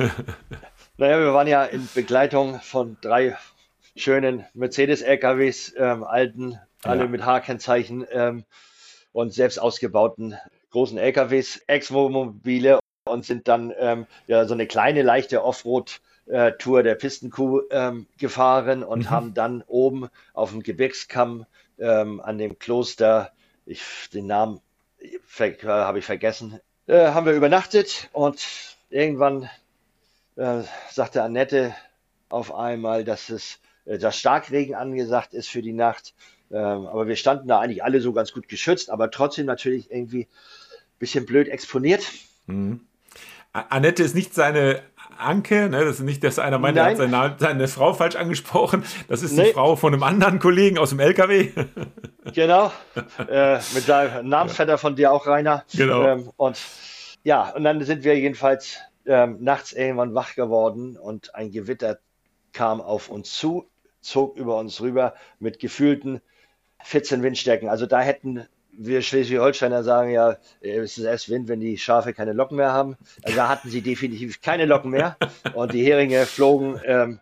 naja, wir waren ja in Begleitung von drei schönen Mercedes-LKWs, ähm, alten, alle ja. mit H-Kennzeichen ähm, und selbst ausgebauten großen LKWs, Ex-Mobile und sind dann ähm, ja, so eine kleine, leichte Offroad-Tour der Pistenkuh ähm, gefahren und mhm. haben dann oben auf dem Gebirgskamm ähm, an dem Kloster, ich, den Namen äh, habe ich vergessen, äh, haben wir übernachtet und irgendwann äh, sagte Annette auf einmal, dass es äh, dass Starkregen angesagt ist für die Nacht. Ähm, aber wir standen da eigentlich alle so ganz gut geschützt, aber trotzdem natürlich irgendwie ein bisschen blöd exponiert. Mhm. Annette ist nicht seine Anke, ne? das ist nicht, dass einer meint, er hat seine, seine, Frau falsch angesprochen. Das ist nee. die Frau von einem anderen Kollegen aus dem LKW. genau, äh, mit seinem Namensvetter ja. von dir auch, Rainer. Genau. Ähm, und ja, und dann sind wir jedenfalls ähm, nachts irgendwann wach geworden und ein Gewitter kam auf uns zu, zog über uns rüber mit gefühlten 14 Windstärken. Also da hätten wir Schleswig-Holsteiner sagen ja, es ist erst Wind, wenn die Schafe keine Locken mehr haben. Also da hatten sie definitiv keine Locken mehr und die Heringe flogen ähm,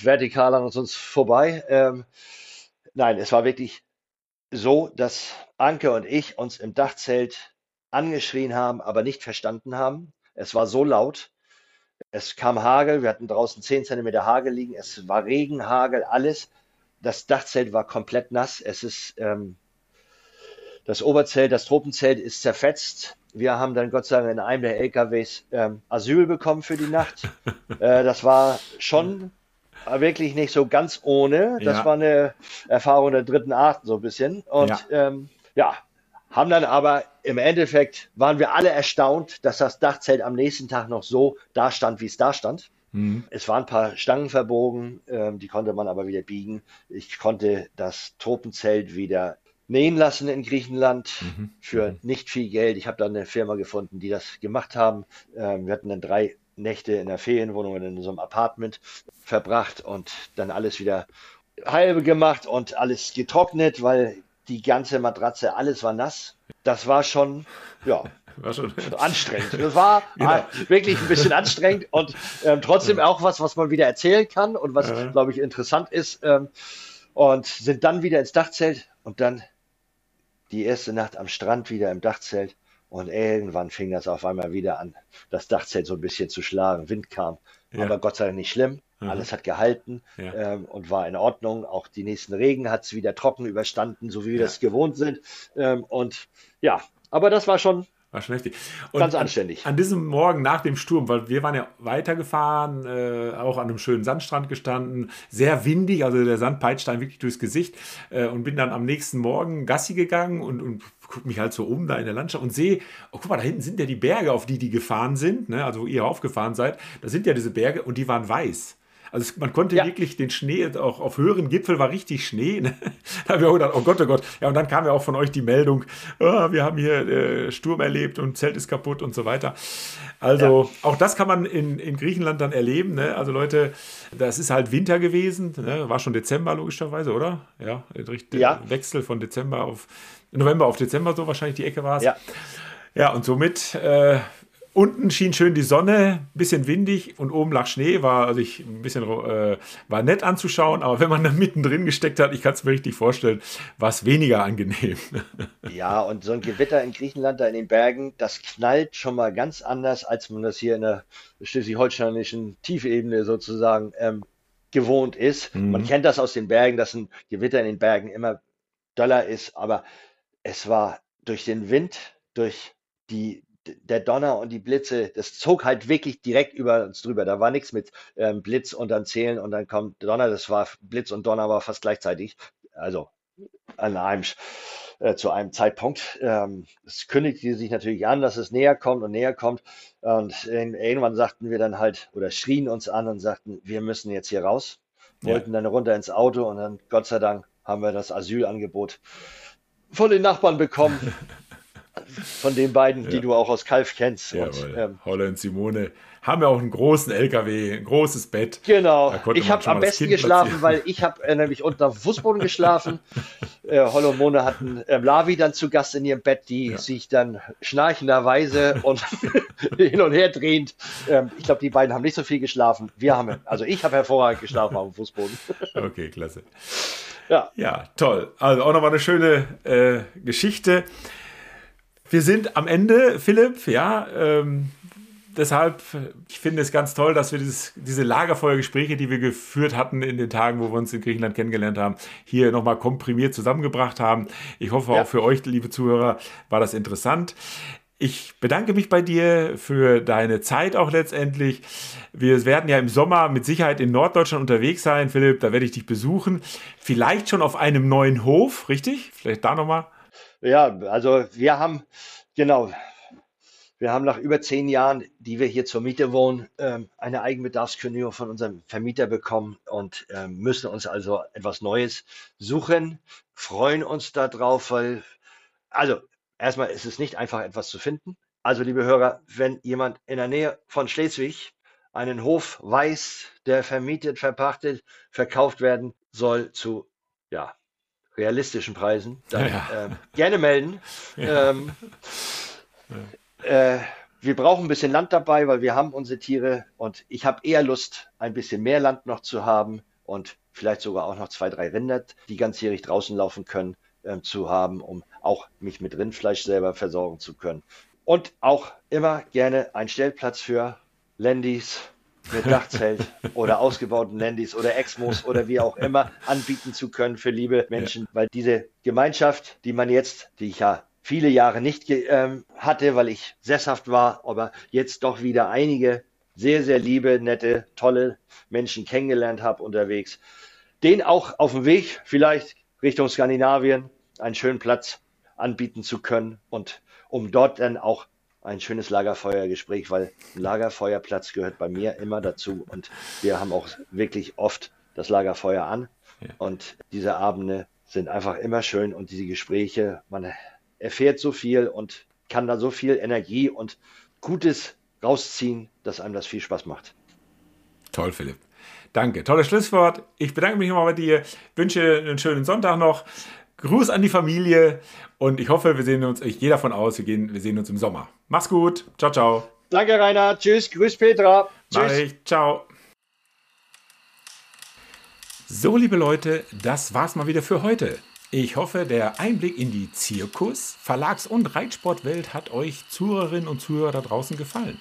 vertikal an uns vorbei. Ähm, nein, es war wirklich so, dass Anke und ich uns im Dachzelt angeschrien haben, aber nicht verstanden haben. Es war so laut. Es kam Hagel, wir hatten draußen 10 cm Hagel liegen, es war Regen, Hagel, alles. Das Dachzelt war komplett nass. Es ist ähm, das Oberzelt, das Tropenzelt ist zerfetzt. Wir haben dann Gott sei Dank in einem der LKWs ähm, Asyl bekommen für die Nacht. äh, das war schon wirklich nicht so ganz ohne. Das Ja. war eine Erfahrung der dritten Art, so ein bisschen. Und Ja. ähm, ja, haben dann aber im Endeffekt waren wir alle erstaunt, dass das Dachzelt am nächsten Tag noch so da stand, wie es da stand. Mhm. Es waren ein paar Stangen verbogen, ähm, die konnte man aber wieder biegen. Ich konnte das Tropenzelt wieder nähen lassen in Griechenland Mhm. für nicht viel Geld. Ich habe da eine Firma gefunden, die das gemacht haben. Ähm, wir hatten dann drei Nächte in der Ferienwohnung in so einem Apartment verbracht und dann alles wieder halbe gemacht und alles getrocknet, weil die ganze Matratze, alles war nass. Das war schon, ja, War schon. anstrengend. Das war Genau. äh, wirklich ein bisschen anstrengend und ähm, trotzdem auch was, was man wieder erzählen kann und was, Ja. glaube ich, interessant ist. Ähm, und sind dann wieder ins Dachzelt und dann die erste Nacht am Strand wieder im Dachzelt. Und irgendwann fing das auf einmal wieder an, das Dachzelt so ein bisschen zu schlagen. Wind kam, Ja. aber Gott sei Dank nicht schlimm. Mhm. Alles hat gehalten Ja. ähm, und war in Ordnung. Auch die nächsten Regen hat es wieder trocken überstanden, so wie wir Ja. das gewohnt sind. Ähm, und ja, aber das war schon War schon heftig. Und Ganz an- anständig. An diesem Morgen nach dem Sturm, weil wir waren ja weitergefahren, äh, auch an einem schönen Sandstrand gestanden, sehr windig, also der Sand peitscht einem wirklich durchs Gesicht äh, und bin dann am nächsten Morgen Gassi gegangen und, und gucke mich halt so um da in der Landschaft und sehe, oh guck mal, da hinten sind ja die Berge, auf die die gefahren sind, ne? also wo ihr aufgefahren seid, da sind ja diese Berge und die waren weiß. Also man konnte Ja. wirklich den Schnee, auch auf höheren Gipfel war richtig Schnee. Ne? Da haben wir auch gedacht, oh Gott, oh Gott. Ja, und dann kam ja auch von euch die Meldung, ah, wir haben hier äh, Sturm erlebt und Zelt ist kaputt und so weiter. Also auch das kann man in, in Griechenland dann erleben. Ne? Also Leute, das ist halt Winter gewesen, ne? war schon Dezember logischerweise, oder? Ja, richtig. Ja. Wechsel von Dezember auf November auf Dezember, so wahrscheinlich die Ecke war es. Ja. Ja, und somit äh, unten schien schön die Sonne, bisschen windig und oben lag Schnee, war also ich ein bisschen äh, war nett anzuschauen, aber wenn man da mittendrin gesteckt hat, ich kann es mir richtig vorstellen, war es weniger angenehm. Ja, und so ein Gewitter in Griechenland, da in den Bergen, das knallt schon mal ganz anders, als man das hier in der schleswig-holsteinischen Tiefebene sozusagen ähm, gewohnt ist. Mhm. Man kennt das aus den Bergen, dass ein Gewitter in den Bergen immer doller ist, aber es war durch den Wind, durch die, der Donner und die Blitze, das zog halt wirklich direkt über uns drüber. Da war nichts mit ähm, Blitz und dann zählen und dann kommt Donner. Das war Blitz und Donner war fast gleichzeitig. Also an einem, äh, zu einem Zeitpunkt. Ähm, es kündigte sich natürlich an, dass es näher kommt und näher kommt. Und irgendwann sagten wir dann halt oder schrien uns an und sagten, wir müssen jetzt hier raus. Ja. Wollten dann runter ins Auto und dann, Gott sei Dank, haben wir das Asylangebot von den Nachbarn bekommen. Von den beiden, die Ja. du auch aus Kalf kennst. Und, Jawohl. ähm, Holle und Simone haben ja auch einen großen LKW, ein großes Bett. Genau, ich habe am besten Kind geschlafen, weil ich habe äh, nämlich unter dem Fußboden geschlafen. äh, Hollow und Mona hatten ähm, Lavi dann zu Gast in ihrem Bett, die Ja. sich dann schnarchenderweise und hin und her drehend. Ähm, ich glaube, die beiden haben nicht so viel geschlafen. Wir haben, also ich habe hervorragend geschlafen auf dem Fußboden. Okay, klasse. Ja, Ja, toll. Also auch nochmal eine schöne äh, Geschichte. Wir sind am Ende, Philipp, ja. Ähm, deshalb, ich finde es ganz toll, dass wir dieses, diese Lagerfeuergespräche, die wir geführt hatten in den Tagen, wo wir uns in Griechenland kennengelernt haben, hier nochmal komprimiert zusammengebracht haben. Ich hoffe, Ja. auch für euch, liebe Zuhörer, war das interessant. Ich bedanke mich bei dir für deine Zeit auch letztendlich. Wir werden ja im Sommer mit Sicherheit in Norddeutschland unterwegs sein, Philipp. Da werde ich dich besuchen. Vielleicht schon auf einem neuen Hof, richtig? Vielleicht da nochmal. Ja, also wir haben, genau, wir haben nach über zehn Jahren, die wir hier zur Miete wohnen, ähm, eine Eigenbedarfskündigung von unserem Vermieter bekommen und ähm, müssen uns also etwas Neues suchen, freuen uns darauf, weil, also erstmal ist es nicht einfach, etwas zu finden. Also, liebe Hörer, wenn jemand in der Nähe von Schleswig einen Hof weiß, der vermietet, verpachtet, verkauft werden soll zu, ja, realistischen Preisen, dann Ja. ähm, gerne melden. Ähm, äh, wir brauchen ein bisschen Land dabei, weil wir haben unsere Tiere und ich habe eher Lust, ein bisschen mehr Land noch zu haben und vielleicht sogar auch noch zwei, drei Rinder, die ganzjährig draußen laufen können, ähm, zu haben, um auch mich mit Rindfleisch selber versorgen zu können. Und auch immer gerne ein Stellplatz für Landys mit Dachzelt oder ausgebauten Landys oder Exmos oder wie auch immer anbieten zu können für liebe Menschen, weil diese Gemeinschaft, die man jetzt, die ich ja viele Jahre nicht ähm, hatte, weil ich sesshaft war, aber jetzt doch wieder einige sehr, sehr liebe, nette, tolle Menschen kennengelernt habe unterwegs. Den auch auf dem Weg vielleicht Richtung Skandinavien einen schönen Platz anbieten zu können und um dort dann auch ein schönes Lagerfeuergespräch, weil ein Lagerfeuerplatz gehört bei mir immer dazu und wir haben auch wirklich oft das Lagerfeuer an ja. und diese Abende sind einfach immer schön und diese Gespräche, man erfährt so viel und kann da so viel Energie und Gutes rausziehen, dass einem das viel Spaß macht. Toll, Philipp. Danke. Tolles Schlusswort. Ich bedanke mich nochmal bei dir. Wünsche einen schönen Sonntag noch. Gruß an die Familie und ich hoffe, wir sehen uns, ich gehe davon aus, wir, gehen, wir sehen uns im Sommer. Mach's gut. Ciao, ciao. Danke, Rainer. Tschüss. Grüß Petra. Tschüss. Ich. Ciao. So, liebe Leute, das war's mal wieder für heute. Ich hoffe, der Einblick in die Zirkus-, Verlags- und Reitsportwelt hat euch Zuhörerinnen und Zuhörer da draußen gefallen.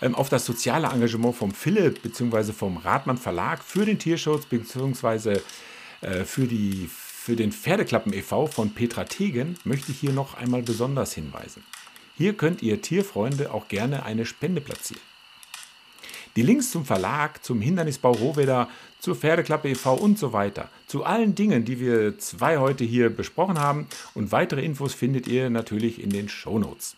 Ähm, auf das soziale Engagement vom Philipp bzw. vom Radmann Verlag für den Tierschutz bzw. Äh, für, für den Pferdeklappen e.V. von Petra Tegen möchte ich hier noch einmal besonders hinweisen. Hier könnt ihr Tierfreunde auch gerne eine Spende platzieren. Die Links zum Verlag, zum Hindernisbau Rohweder, zur Pferdeklappe e.V. und so weiter, zu allen Dingen, die wir zwei heute hier besprochen haben und weitere Infos findet ihr natürlich in den Shownotes.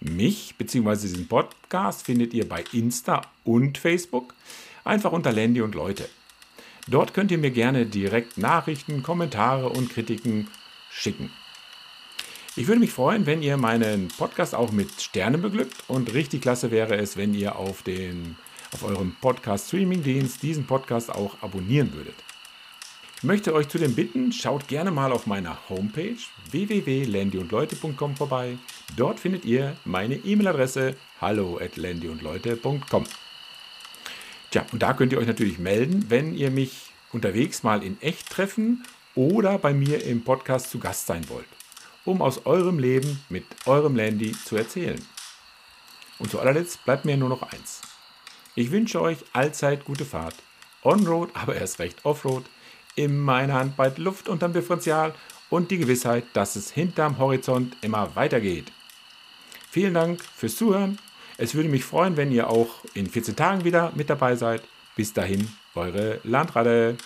Mich bzw. diesen Podcast findet ihr bei Insta und Facebook, einfach unter Landy und Leute. Dort könnt ihr mir gerne direkt Nachrichten, Kommentare und Kritiken schicken. Ich würde mich freuen, wenn ihr meinen Podcast auch mit Sternen beglückt und richtig klasse wäre es, wenn ihr auf, den, auf eurem Podcast-Streaming-Dienst diesen Podcast auch abonnieren würdet. Ich möchte euch zudem bitten, schaut gerne mal auf meiner Homepage www.landyundleute.com vorbei. Dort findet ihr meine E-Mail-Adresse hallo at landyundleute.com. Tja, und da könnt ihr euch natürlich melden, wenn ihr mich unterwegs mal in echt treffen oder bei mir im Podcast zu Gast sein wollt, um aus eurem Leben mit eurem Landy zu erzählen. Und zu allerletzt bleibt mir nur noch eins. Ich wünsche euch allzeit gute Fahrt. On-Road, aber erst recht Off-Road in meiner Hand bald Luft unterm Differential und die Gewissheit, dass es hinterm Horizont immer weitergeht. Vielen Dank fürs Zuhören. Es würde mich freuen, wenn ihr auch in 14 Tagen wieder mit dabei seid. Bis dahin, eure Landrade.